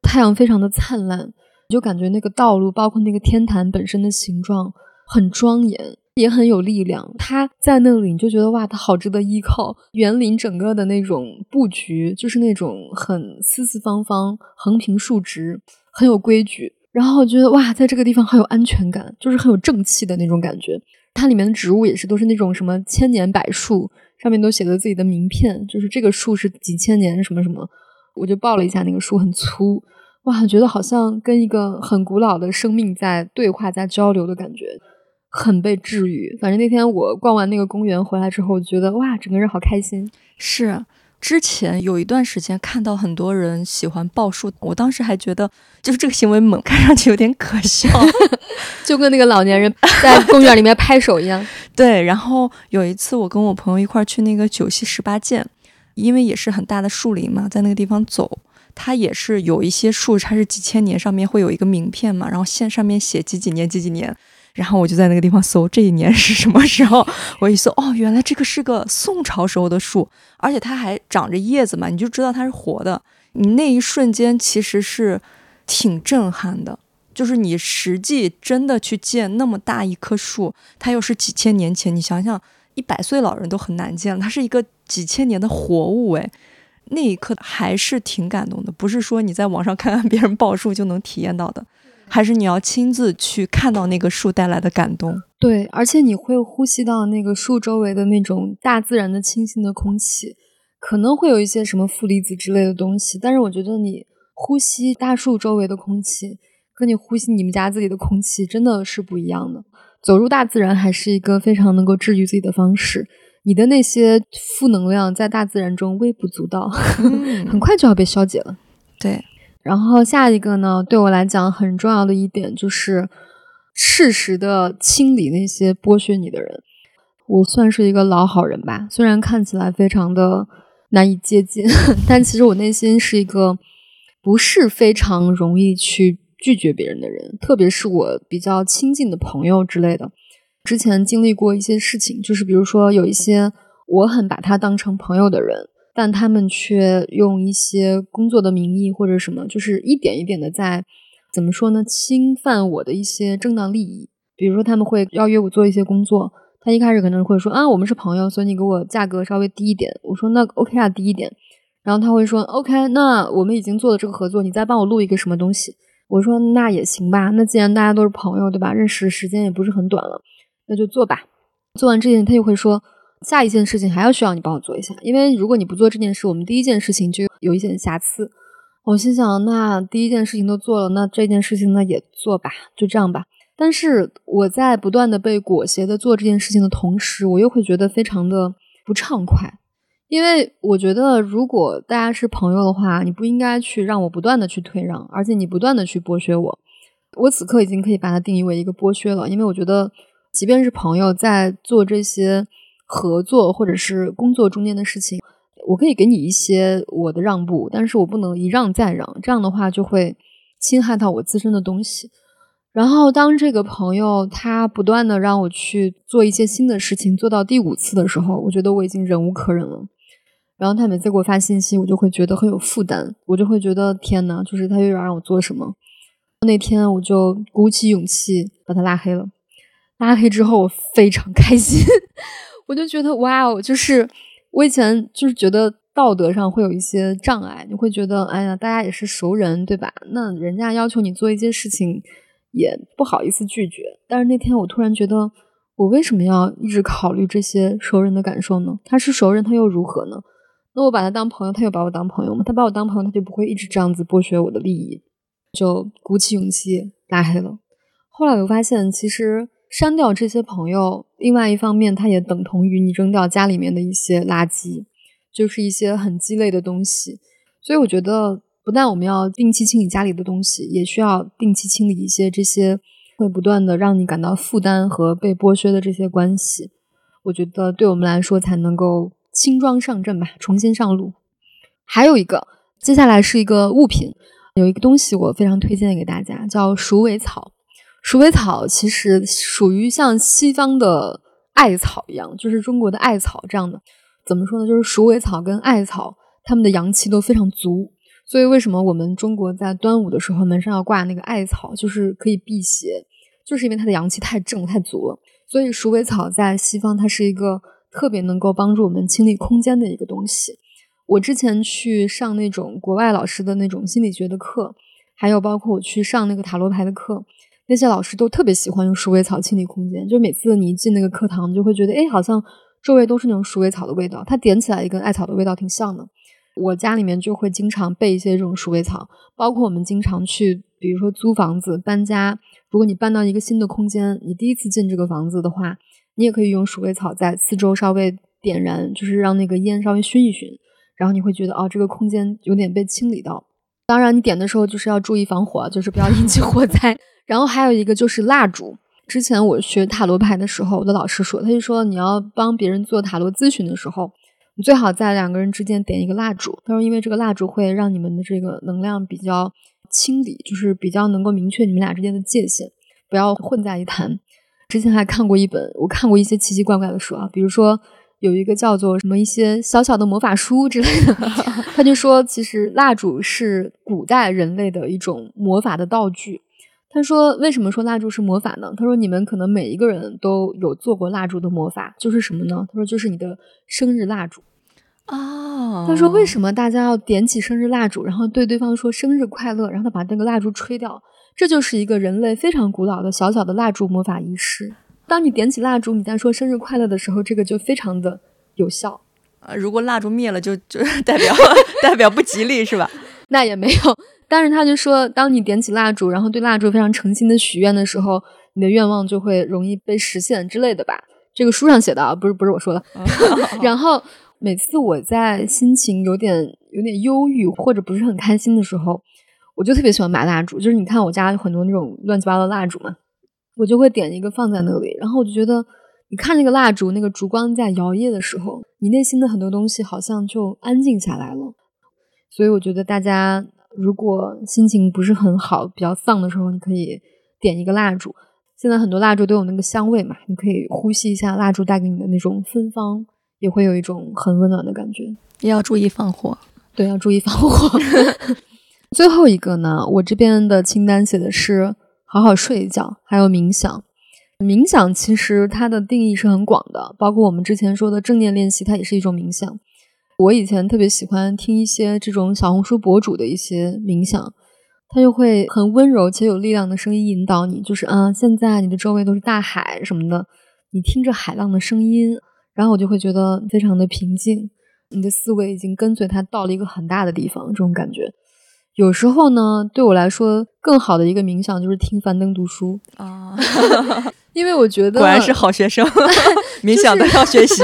太阳非常的灿烂，就感觉那个道路，包括那个天坛本身的形状很庄严。也很有力量，他在那里你就觉得哇，他好值得依靠。园林整个的那种布局，就是那种很四四方方、横平竖直，很有规矩。然后我觉得哇，在这个地方很有安全感，就是很有正气的那种感觉。它里面的植物也是都是那种什么千年柏树，上面都写了自己的名片，就是这个树是几千年什么什么。我就抱了一下那个树，很粗，哇，觉得好像跟一个很古老的生命在对话、在交流的感觉。很被治愈，反正那天我逛完那个公园回来之后，觉得哇，整个人好开心。是，之前有一段时间看到很多人喜欢抱树，我当时还觉得就是这个行为猛，看上去有点可笑，(laughs) 就跟那个老年人 (laughs) 在公园里面拍手一样。对，然后有一次我跟我朋友一块去那个九溪十八涧，因为也是很大的树林嘛，在那个地方走，它也是有一些树，它是几千年，上面会有一个名片嘛，然后线上面写几几年几几年。然后我就在那个地方搜这一年是什么时候，我一搜哦，原来这个是个宋朝时候的树，而且它还长着叶子嘛，你就知道它是活的。你那一瞬间其实是挺震撼的，就是你实际真的去见那么大一棵树，它又是几千年前，你想想一百岁老人都很难见，它是一个几千年的活物，诶，那一刻还是挺感动的，不是说你在网上看看别人报数就能体验到的。还是你要亲自去看到那个树带来的感动，对，而且你会呼吸到那个树周围的那种大自然的清新的空气，可能会有一些什么负离子之类的东西，但是我觉得你呼吸大树周围的空气，跟你呼吸你们家自己的空气真的是不一样的。走入大自然还是一个非常能够治愈自己的方式。你的那些负能量在大自然中微不足道，(laughs) 很快就要被消解了。对。然后下一个呢，对我来讲很重要的一点就是适时的清理那些剥削你的人。我算是一个老好人吧，虽然看起来非常的难以接近，(laughs) 但其实我内心是一个不是非常容易去拒绝别人的人，特别是我比较亲近的朋友之类的。之前经历过一些事情，就是比如说有一些我很把他当成朋友的人。但他们却用一些工作的名义或者什么，就是一点一点的在怎么说呢？侵犯我的一些正当利益。比如说，他们会邀约我做一些工作，他一开始可能会说啊，我们是朋友，所以你给我价格稍微低一点。我说那 OK 啊，低一点。然后他会说 OK，那我们已经做了这个合作，你再帮我录一个什么东西？我说那也行吧。那既然大家都是朋友，对吧？认识时间也不是很短了，那就做吧。做完这件，他就会说。下一件事情还要需要你帮我做一下，因为如果你不做这件事，我们第一件事情就有一些瑕疵。我心想，那第一件事情都做了，那这件事情呢也做吧，就这样吧。但是我在不断的被裹挟的做这件事情的同时，我又会觉得非常的不畅快，因为我觉得如果大家是朋友的话，你不应该去让我不断的去退让，而且你不断的去剥削我。我此刻已经可以把它定义为一个剥削了，因为我觉得，即便是朋友在做这些。合作或者是工作中间的事情，我可以给你一些我的让步，但是我不能一让再让，这样的话就会侵害到我自身的东西。然后当这个朋友他不断的让我去做一些新的事情，做到第五次的时候，我觉得我已经忍无可忍了。然后他每次给我发信息，我就会觉得很有负担，我就会觉得天呐，就是他又要让我做什么。那天我就鼓起勇气把他拉黑了。拉黑之后，我非常开心。我就觉得哇哦，就是我以前就是觉得道德上会有一些障碍，你会觉得哎呀，大家也是熟人对吧？那人家要求你做一件事情，也不好意思拒绝。但是那天我突然觉得，我为什么要一直考虑这些熟人的感受呢？他是熟人，他又如何呢？那我把他当朋友，他又把我当朋友吗？他把我当朋友，他就不会一直这样子剥削我的利益。就鼓起勇气拉黑了。后来我发现，其实。删掉这些朋友，另外一方面，它也等同于你扔掉家里面的一些垃圾，就是一些很鸡肋的东西。所以我觉得，不但我们要定期清理家里的东西，也需要定期清理一些这些会不断的让你感到负担和被剥削的这些关系。我觉得，对我们来说才能够轻装上阵吧，重新上路。还有一个，接下来是一个物品，有一个东西我非常推荐给大家，叫鼠尾草。鼠尾草其实属于像西方的艾草一样，就是中国的艾草这样的。怎么说呢？就是鼠尾草跟艾草，它们的阳气都非常足。所以为什么我们中国在端午的时候门上要挂那个艾草，就是可以辟邪，就是因为它的阳气太正太足了。所以鼠尾草在西方它是一个特别能够帮助我们清理空间的一个东西。我之前去上那种国外老师的那种心理学的课，还有包括我去上那个塔罗牌的课。那些老师都特别喜欢用鼠尾草清理空间，就每次你一进那个课堂，就会觉得，哎，好像周围都是那种鼠尾草的味道，它点起来也跟艾草的味道挺像的。我家里面就会经常备一些这种鼠尾草，包括我们经常去，比如说租房子搬家，如果你搬到一个新的空间，你第一次进这个房子的话，你也可以用鼠尾草在四周稍微点燃，就是让那个烟稍微熏一熏，然后你会觉得，哦，这个空间有点被清理到。当然，你点的时候就是要注意防火，就是不要引起火灾。(laughs) 然后还有一个就是蜡烛。之前我学塔罗牌的时候，我的老师说，他就说你要帮别人做塔罗咨询的时候，你最好在两个人之间点一个蜡烛。他说，因为这个蜡烛会让你们的这个能量比较清理，就是比较能够明确你们俩之间的界限，不要混在一谈。之前还看过一本，我看过一些奇奇怪怪的书啊，比如说有一个叫做什么一些小小的魔法书之类的，(laughs) 他就说，其实蜡烛是古代人类的一种魔法的道具。他说：“为什么说蜡烛是魔法呢？”他说：“你们可能每一个人都有做过蜡烛的魔法，就是什么呢？”他说：“就是你的生日蜡烛啊。”他说：“为什么大家要点起生日蜡烛，然后对对方说生日快乐，然后他把那个蜡烛吹掉？这就是一个人类非常古老的小小的蜡烛魔法仪式。当你点起蜡烛，你在说生日快乐的时候，这个就非常的有效。呃，如果蜡烛灭了，就就 (laughs) 代表 (laughs) 代表不吉利，是吧？(laughs) 那也没有。”但是他就说，当你点起蜡烛，然后对蜡烛非常诚心的许愿的时候，你的愿望就会容易被实现之类的吧。这个书上写的啊，不是不是我说的。然后每次我在心情有点有点忧郁或者不是很开心的时候，我就特别喜欢买蜡烛。就是你看我家有很多那种乱七八糟的蜡烛嘛，我就会点一个放在那里，然后我就觉得。你看那个蜡烛，那个烛光在摇曳的时候，你内心的很多东西好像就安静下来了。所以我觉得大家如果心情不是很好、比较丧的时候，你可以点一个蜡烛。现在很多蜡烛都有那个香味嘛，你可以呼吸一下蜡烛带给你的那种芬芳，也会有一种很温暖的感觉。也要注意放火，对，要注意放火。(laughs) 最后一个呢，我这边的清单写的是好好睡一觉，还有冥想。冥想其实它的定义是很广的，包括我们之前说的正念练习，它也是一种冥想。我以前特别喜欢听一些这种小红书博主的一些冥想，他就会很温柔且有力量的声音引导你，就是啊，现在你的周围都是大海什么的，你听着海浪的声音，然后我就会觉得非常的平静，你的思维已经跟随它到了一个很大的地方，这种感觉。有时候呢，对我来说更好的一个冥想就是听樊登读书啊。(laughs) (laughs) 因为我觉得果然是好学生，(laughs) 冥想都要学习。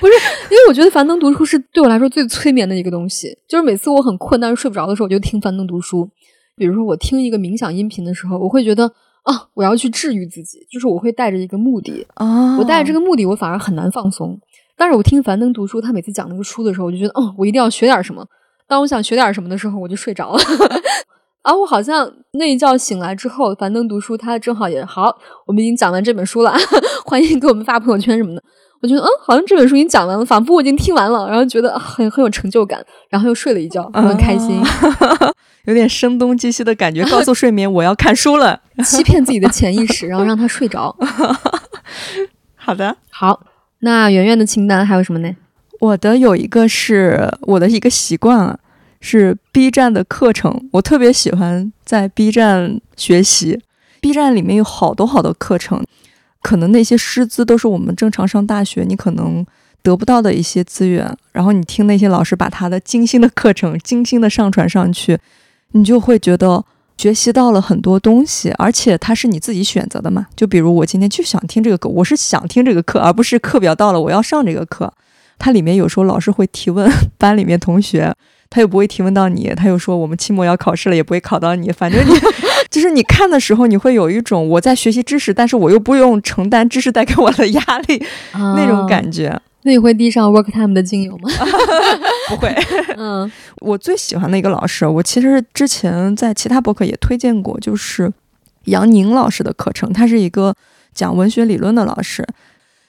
不是，因为我觉得樊登读书是对我来说最催眠的一个东西。就是每次我很困但是睡不着的时候，我就听樊登读书。比如说我听一个冥想音频的时候，我会觉得啊，我要去治愈自己，就是我会带着一个目的啊。我带着这个目的，我反而很难放松。但是我听樊登读书，他每次讲那个书的时候，我就觉得，哦，我一定要学点什么。当我想学点什么的时候，我就睡着了。(laughs) 啊，我好像那一觉醒来之后，樊登读书，他正好也好，我们已经讲完这本书了，(laughs) 欢迎给我们发朋友圈什么的。我觉得，嗯，好像这本书已经讲完了，仿佛我已经听完了，然后觉得很很有成就感，然后又睡了一觉，很开心，(laughs) 有点声东击西的感觉，告诉睡眠我要看书了，欺骗自己的潜意识，然后让他睡着。好的，好，那圆圆的清单还有什么呢？我的有一个是我的一个习惯了。是 B 站的课程，我特别喜欢在 B 站学习。B 站里面有好多好多课程，可能那些师资都是我们正常上大学你可能得不到的一些资源。然后你听那些老师把他的精心的课程精心的上传上去，你就会觉得学习到了很多东西，而且它是你自己选择的嘛。就比如我今天就想听这个课，我是想听这个课，而不是课表到了我要上这个课。它里面有时候老师会提问班里面同学。(laughs) 他又不会提问到你，他又说我们期末要考试了，也不会考到你。反正你 (laughs) 就是你看的时候，你会有一种我在学习知识，但是我又不用承担知识带给我的压力那种感觉。那你会滴上 work time 的精油吗？(laughs) 不会。嗯，我最喜欢的一个老师，我其实之前在其他博客也推荐过，就是杨宁老师的课程。他是一个讲文学理论的老师，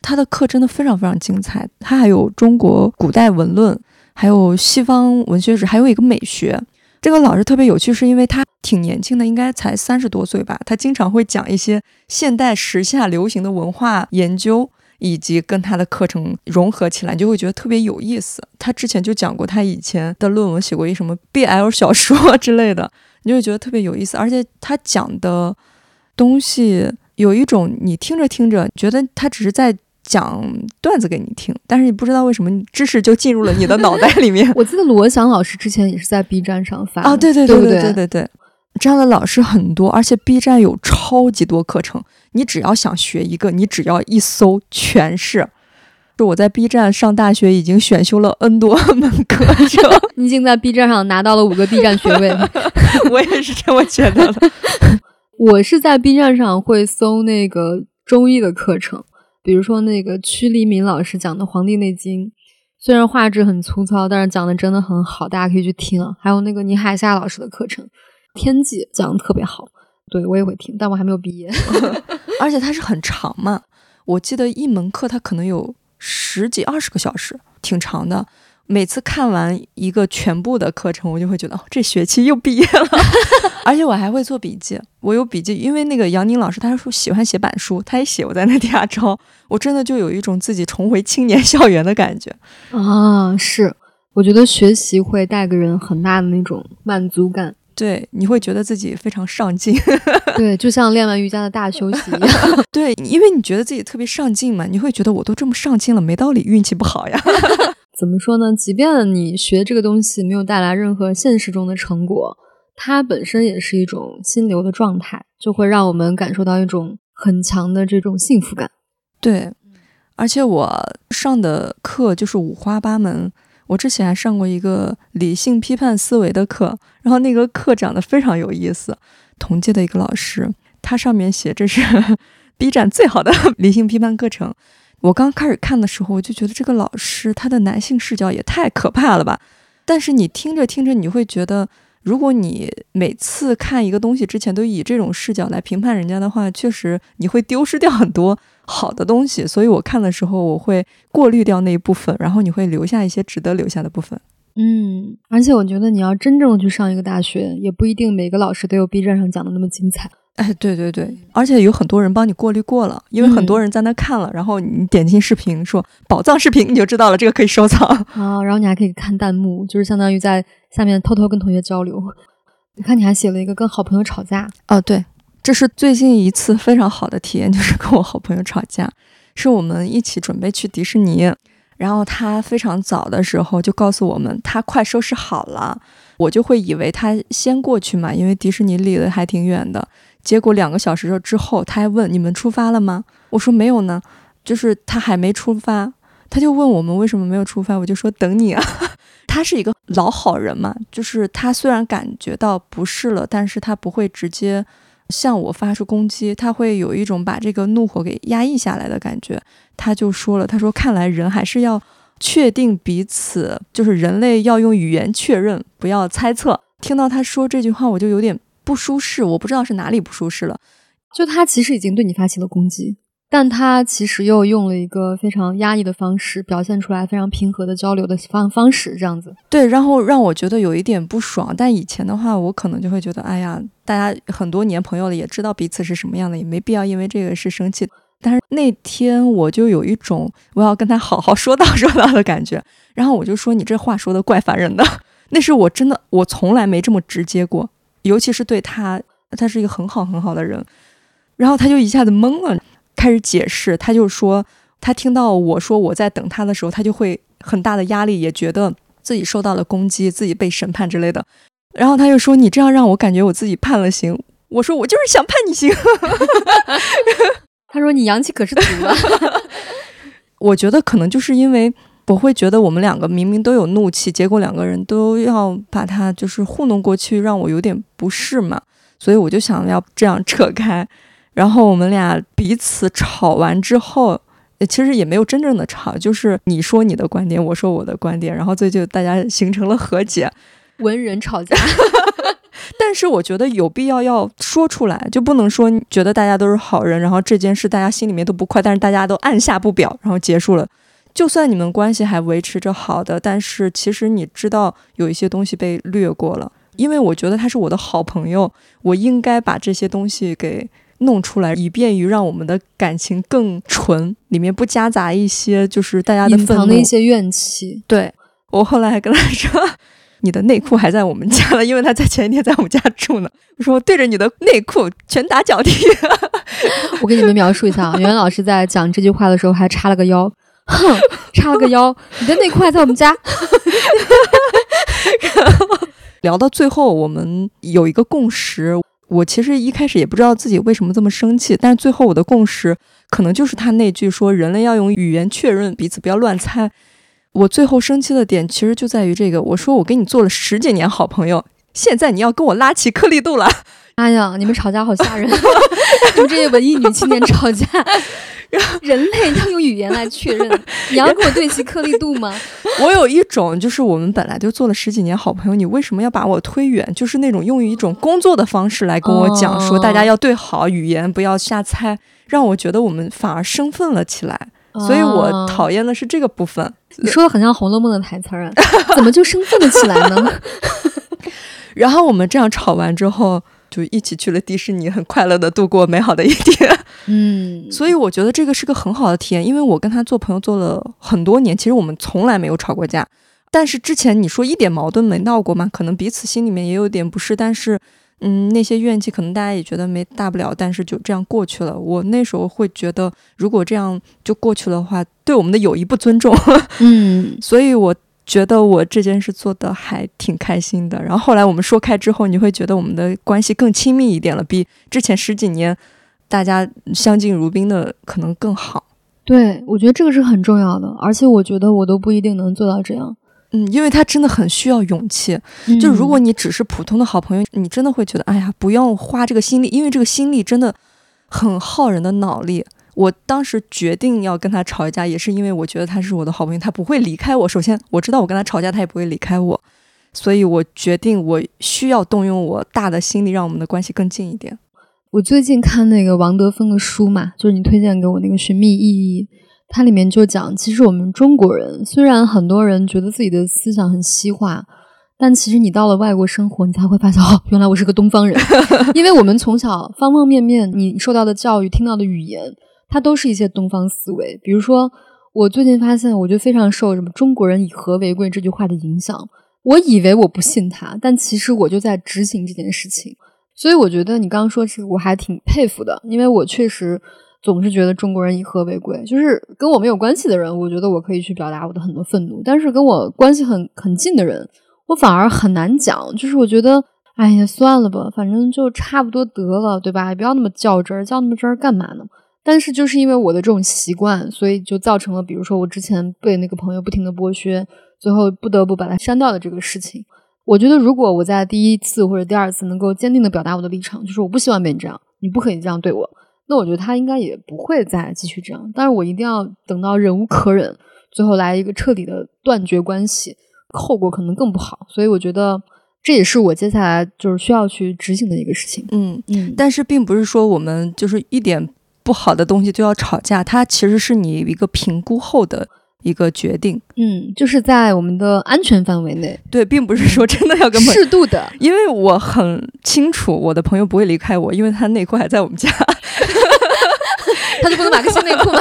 他的课真的非常非常精彩。他还有中国古代文论。还有西方文学史，还有一个美学。这个老师特别有趣，是因为他挺年轻的，应该才三十多岁吧。他经常会讲一些现代时下流行的文化研究，以及跟他的课程融合起来，你就会觉得特别有意思。他之前就讲过，他以前的论文写过一什么 BL 小说之类的，(laughs) 你就会觉得特别有意思。而且他讲的东西有一种你听着听着，觉得他只是在。讲段子给你听，但是你不知道为什么知识就进入了你的脑袋 (laughs) 里面。我记得罗翔老师之前也是在 B 站上发啊，对对对对对对对，这样的老师很多，而且 B 站有超级多课程，你只要想学一个，你只要一搜全是。就我在 B 站上大学已经选修了 N 多门课程，(laughs) 你已经在 B 站上拿到了五个 B 站学位，(laughs) 我也是这么觉得的。我是在 B 站上会搜那个中医的课程。比如说那个屈黎敏老师讲的《黄帝内经》，虽然画质很粗糙，但是讲的真的很好，大家可以去听啊。还有那个倪海厦老师的课程《天际》讲的特别好，对我也会听，但我还没有毕业。(laughs) 而且它是很长嘛，我记得一门课它可能有十几二十个小时，挺长的。每次看完一个全部的课程，我就会觉得哦，这学期又毕业了，(laughs) 而且我还会做笔记。我有笔记，因为那个杨宁老师他说喜欢写板书，他也写，我在那底下抄。我真的就有一种自己重回青年校园的感觉啊！是，我觉得学习会带给人很大的那种满足感。对，你会觉得自己非常上进。(laughs) 对，就像练完瑜伽的大休息一样。(laughs) 对，因为你觉得自己特别上进嘛，你会觉得我都这么上进了，没道理运气不好呀。怎么说呢？即便你学这个东西没有带来任何现实中的成果，它本身也是一种心流的状态，就会让我们感受到一种很强的这种幸福感。对，而且我上的课就是五花八门。我之前还上过一个理性批判思维的课，然后那个课讲的非常有意思。同届的一个老师，他上面写这是 (laughs) B 站最好的 (laughs) 理性批判课程。我刚开始看的时候，我就觉得这个老师他的男性视角也太可怕了吧。但是你听着听着，你会觉得，如果你每次看一个东西之前都以这种视角来评判人家的话，确实你会丢失掉很多。好的东西，所以我看的时候我会过滤掉那一部分，然后你会留下一些值得留下的部分。嗯，而且我觉得你要真正去上一个大学，也不一定每个老师都有 B 站上讲的那么精彩。哎，对对对，而且有很多人帮你过滤过了，因为很多人在那看了，然后你点进视频说宝藏视频，你就知道了，这个可以收藏 (laughs) 啊。然后你还可以看弹幕，就是相当于在下面偷偷跟同学交流。你看，你还写了一个跟好朋友吵架啊？对。这是最近一次非常好的体验，就是跟我好朋友吵架，是我们一起准备去迪士尼，然后他非常早的时候就告诉我们他快收拾好了，我就会以为他先过去嘛，因为迪士尼离得还挺远的。结果两个小时之后，他还问你们出发了吗？我说没有呢，就是他还没出发，他就问我们为什么没有出发，我就说等你啊。(laughs) 他是一个老好人嘛，就是他虽然感觉到不适了，但是他不会直接。向我发出攻击，他会有一种把这个怒火给压抑下来的感觉。他就说了：“他说，看来人还是要确定彼此，就是人类要用语言确认，不要猜测。”听到他说这句话，我就有点不舒适，我不知道是哪里不舒适了。就他其实已经对你发起了攻击。但他其实又用了一个非常压抑的方式，表现出来非常平和的交流的方方式，这样子。对，然后让我觉得有一点不爽。但以前的话，我可能就会觉得，哎呀，大家很多年朋友了，也知道彼此是什么样的，也没必要因为这个事生气。但是那天我就有一种我要跟他好好说道说道的感觉。然后我就说：“你这话说的怪烦人的。”那是我真的，我从来没这么直接过，尤其是对他，他是一个很好很好的人。然后他就一下子懵了。开始解释，他就说，他听到我说我在等他的时候，他就会很大的压力，也觉得自己受到了攻击，自己被审判之类的。然后他又说：“你这样让我感觉我自己判了刑。”我说：“我就是想判你刑。(laughs) ”他说：“你阳气可是足了。(laughs) ”我觉得可能就是因为我会觉得我们两个明明都有怒气，结果两个人都要把他就是糊弄过去，让我有点不适嘛，所以我就想要这样扯开。然后我们俩彼此吵完之后，其实也没有真正的吵，就是你说你的观点，我说我的观点，然后最就大家形成了和解。文人吵架，(laughs) 但是我觉得有必要要说出来，就不能说觉得大家都是好人，然后这件事大家心里面都不快，但是大家都按下不表，然后结束了。就算你们关系还维持着好的，但是其实你知道有一些东西被略过了，因为我觉得他是我的好朋友，我应该把这些东西给。弄出来，以便于让我们的感情更纯，里面不夹杂一些就是大家的隐藏的一些怨气。对我后来还跟他说，(laughs) 你的内裤还在我们家了，因为他在前一天在我们家住呢。我说我对着你的内裤拳打脚踢。(laughs) 我给你们描述一下啊，袁老师在讲这句话的时候还叉了个腰，哼，(laughs) 叉了个腰，你的内裤还在我们家。(laughs) 聊到最后，我们有一个共识。我其实一开始也不知道自己为什么这么生气，但是最后我的共识可能就是他那句说人类要用语言确认彼此，不要乱猜。我最后生气的点其实就在于这个，我说我跟你做了十几年好朋友，现在你要跟我拉起颗粒度了。哎呀，你们吵架好吓人，(laughs) 就这些文艺女青年吵架。(laughs) 人类要用语言来确认，(laughs) 你要跟我对齐颗粒度吗？(laughs) 我有一种，就是我们本来就做了十几年好朋友，你为什么要把我推远？就是那种用一种工作的方式来跟我讲，说大家要对好语言，不要瞎猜，让我觉得我们反而生分了起来。所以我讨厌的是这个部分。你说的很像《红楼梦》的台词儿，怎么就生分了起来呢？然后我们这样吵完之后。就一起去了迪士尼，很快乐的度过美好的一天。嗯，所以我觉得这个是个很好的体验，因为我跟他做朋友做了很多年，其实我们从来没有吵过架。但是之前你说一点矛盾没闹过吗？可能彼此心里面也有点不适，但是嗯，那些怨气可能大家也觉得没大不了，但是就这样过去了。我那时候会觉得，如果这样就过去的话，对我们的友谊不尊重。嗯，(laughs) 所以我。觉得我这件事做的还挺开心的，然后后来我们说开之后，你会觉得我们的关系更亲密一点了，比之前十几年大家相敬如宾的可能更好。对，我觉得这个是很重要的，而且我觉得我都不一定能做到这样。嗯，因为他真的很需要勇气。嗯就如果你只是普通的好朋友，你真的会觉得，哎呀，不用花这个心力，因为这个心力真的很耗人的脑力。我当时决定要跟他吵一架，也是因为我觉得他是我的好朋友，他不会离开我。首先，我知道我跟他吵架，他也不会离开我，所以我决定我需要动用我大的心力，让我们的关系更近一点。我最近看那个王德芬的书嘛，就是你推荐给我那个《寻觅意义》，它里面就讲，其实我们中国人虽然很多人觉得自己的思想很西化，但其实你到了外国生活，你才会发现，哦，原来我是个东方人，(laughs) 因为我们从小方方面面，你受到的教育、听到的语言，它都是一些东方思维。比如说，我最近发现，我就非常受什么“中国人以和为贵”这句话的影响。我以为我不信他，但其实我就在执行这件事情。所以我觉得你刚刚说这个我还挺佩服的，因为我确实总是觉得中国人以和为贵，就是跟我没有关系的人，我觉得我可以去表达我的很多愤怒，但是跟我关系很很近的人，我反而很难讲。就是我觉得，哎呀，算了吧，反正就差不多得了，对吧？不要那么较真儿，较那么真儿干嘛呢？但是就是因为我的这种习惯，所以就造成了，比如说我之前被那个朋友不停的剥削，最后不得不把他删掉的这个事情。我觉得，如果我在第一次或者第二次能够坚定的表达我的立场，就是我不希望被你这样，你不可以这样对我，那我觉得他应该也不会再继续这样。但是我一定要等到忍无可忍，最后来一个彻底的断绝关系，后果可能更不好。所以我觉得这也是我接下来就是需要去执行的一个事情。嗯，嗯，但是并不是说我们就是一点不好的东西就要吵架，它其实是你一个评估后的一个决定。嗯，就是在我们的安全范围内，对，并不是说真的要跟适度的。(laughs) 因为我很清楚我的朋友不会离开我，因为他内裤还在我们家。(laughs) 他就不能买个新内裤吗？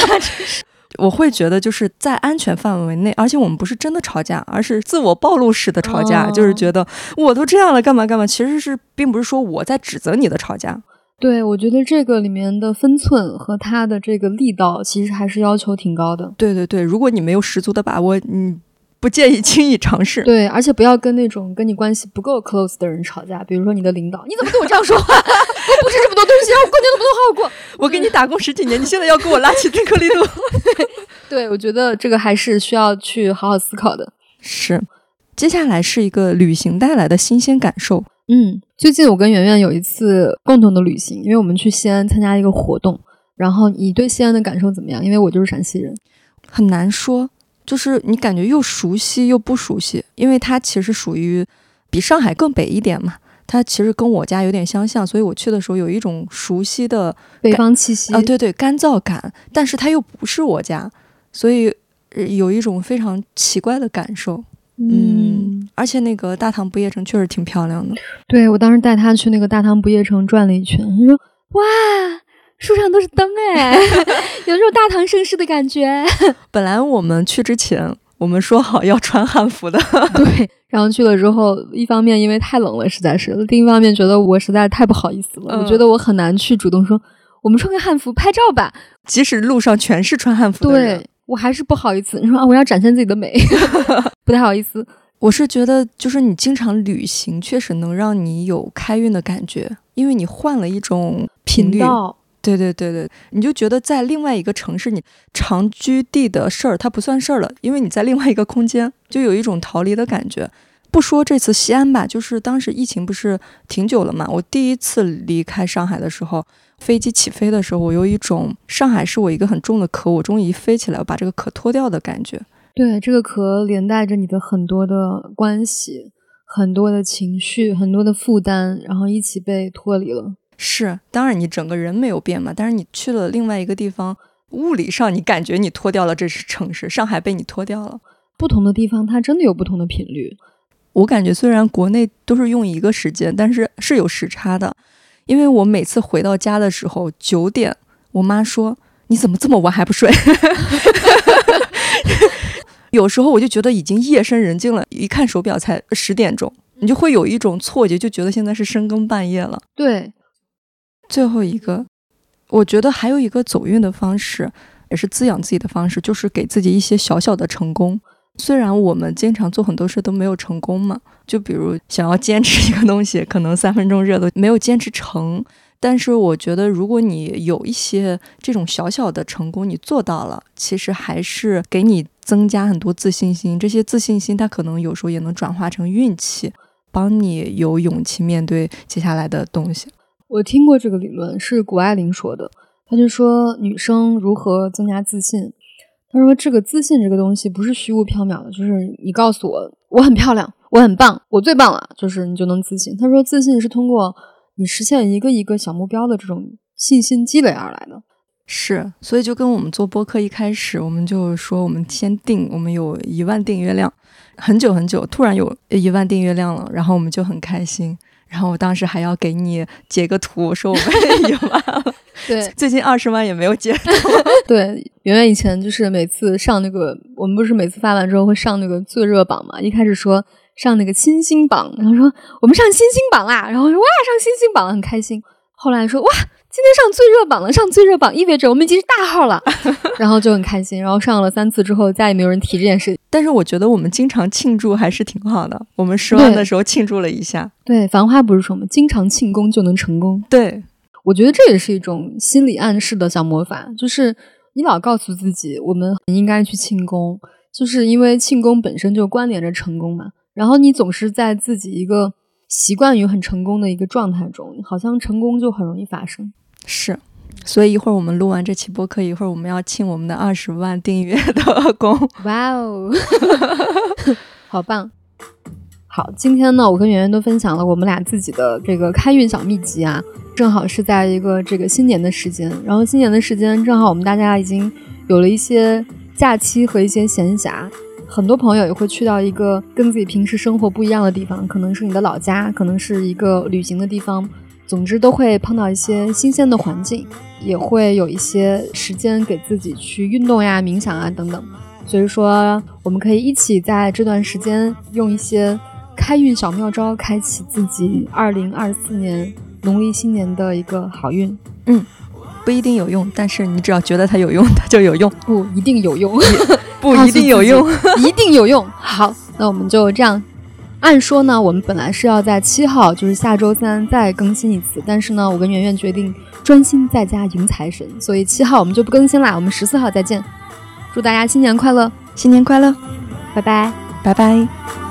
(laughs) 我会觉得就是在安全范围内，而且我们不是真的吵架，而是自我暴露式的吵架，哦就是觉得我都这样了，干嘛干嘛。其实是并不是说我在指责你的吵架。对，我觉得这个里面的分寸和它的这个力道，其实还是要求挺高的。对对对，如果你没有十足的把握，你不建议轻易尝试。对，而且不要跟那种跟你关系不够 close 的人吵架，比如说你的领导，你怎么跟我这样说话？(laughs) 我不是这么多东西，让我过年都不能好好过。我给你打工十几年，你现在要跟我拉起这颗力度？(laughs) 对，我觉得这个还是需要去好好思考的。(laughs) 是。接下来是一个旅行带来的新鲜感受。嗯，最近我跟圆圆有一次共同的旅行，因为我们去西安参加一个活动。然后你对西安的感受怎么样？因为我就是陕西人。很难说，就是你感觉又熟悉又不熟悉，因为它其实属于比上海更北一点嘛。它其实跟我家有点相像，所以我去的时候有一种熟悉的北方气息啊，对对，干燥感，但是它又不是我家，所以呃有一种非常奇怪的感受。嗯，而且那个大唐不夜城确实挺漂亮的。对我当时带他去那个大唐不夜城转了一圈，他说：“哇，树上都是灯哎，(laughs) 有那种大唐盛世的感觉。(laughs) 本来我们去之前，我们说好要穿汉服的，” (laughs) 对，然后去了之后，一方面因为太冷了，实在是；另一方面觉得我实在太不好意思了，嗯我觉得我很难去主动说我们穿个汉服拍照吧。即使路上全是穿汉服的人。对我还是不好意思，你说啊，我要展现自己的美，(laughs) (laughs) 不太好意思。我是觉得，就是你经常旅行，确实能让你有开运的感觉，因为你换了一种频率。道对对对对，你就觉得在另外一个城市，你长居地的事儿它不算事儿了，因为你在另外一个空间，就有一种逃离的感觉。不说这次西安吧，就是当时疫情不是挺久了嘛，我第一次离开上海的时候，飞机起飞的时候，我有一种上海是我一个很重的壳，我终于一飞起来，我把这个壳脱掉的感觉。对这个壳连带着你的很多的关系、很多的情绪、很多的负担，然后一起被脱离了。是，当然你整个人没有变嘛，但是你去了另外一个地方，物理上你感觉你脱掉了这是城市，上海被你脱掉了。不同的地方，它真的有不同的频率。我感觉虽然国内都是用一个时间，但是是有时差的。因为我每次回到家的时候九点，我妈说你怎么这么晚还不睡？(laughs) 有时候我就觉得已经夜深人静了，一看手表才十点钟，你就会有一种错觉，就觉得现在是深更半夜了。对，最后一个，我觉得还有一个走运的方式，也是滋养自己的方式，就是给自己一些小小的成功。虽然我们经常做很多事都没有成功嘛，就比如想要坚持一个东西，可能三分钟热度没有坚持成，但是我觉得，如果你有一些这种小小的成功，你做到了，其实还是给你增加很多自信心。这些自信心，它可能有时候也能转化成运气，帮你有勇气面对接下来的东西。我听过这个理论，是谷爱凌说的。他就说女生如何增加自信。他说这个自信这个东西不是虚无缥缈的，就是你告诉我我很漂亮，我很棒，我最棒了，就是你就能自信。他说自信是通过。你实现一个一个小目标的这种信心积累而来的，是，所以就跟我们做播客一开始，我们就说我们先定，我们有一万订阅量，很久很久，突然有一万订阅量了，然后我们就很开心，然后我当时还要给你截个图，说我们一万了，对，最近二十万也没有截，(laughs) 对，圆圆以前就是每次上那个，我们不是每次发完之后会上那个最热榜嘛，一开始说。上那个新星榜，然后说我们上新星榜啦，然后说哇上新星榜了，很开心。后来说哇今天上最热榜了，上最热榜意味着我们已经是大号了，(laughs) 然后就很开心。然后上了三次之后，再也没有人提这件事。但是我觉得我们经常庆祝还是挺好的。我们十万的时候庆祝了一下。对，繁花不是说吗？经常庆功就能成功。对，我觉得这也是一种心理暗示的小魔法，就是你老告诉自己我们应该去庆功，就是因为庆功本身就关联着成功嘛。然后你总是在自己一个习惯于很成功的一个状态中，好像成功就很容易发生。是，所以一会儿我们录完这期播客，一会儿我们要庆我们的二十万订阅的 (laughs) 功。哇哦，(laughs) 好棒！好，今天呢，我跟圆圆都分享了我们俩自己的这个开运小秘籍啊，正好是在一个这个新年的时间，然后新年的时间正好我们大家已经有了一些假期和一些闲暇。很多朋友也会去到一个跟自己平时生活不一样的地方，可能是你的老家，可能是一个旅行的地方。总之，都会碰到一些新鲜的环境，也会有一些时间给自己去运动呀、冥想啊等等。所以说，我们可以一起在这段时间用一些开运小妙招，开启自己二零二四年农历新年的一个好运。嗯。不一定有用，但是你只要觉得它有用，它就有用。(laughs) 不一定有用，(laughs) 不一定有用，一定有用。好，那我们就这样。按说呢，我们本来是要在七号，就是下周三再更新一次，但是呢，我跟圆圆决定专心在家迎财神，所以七号我们就不更新啦。我们十四号再见，祝大家新年快乐，新年快乐，拜拜，拜拜。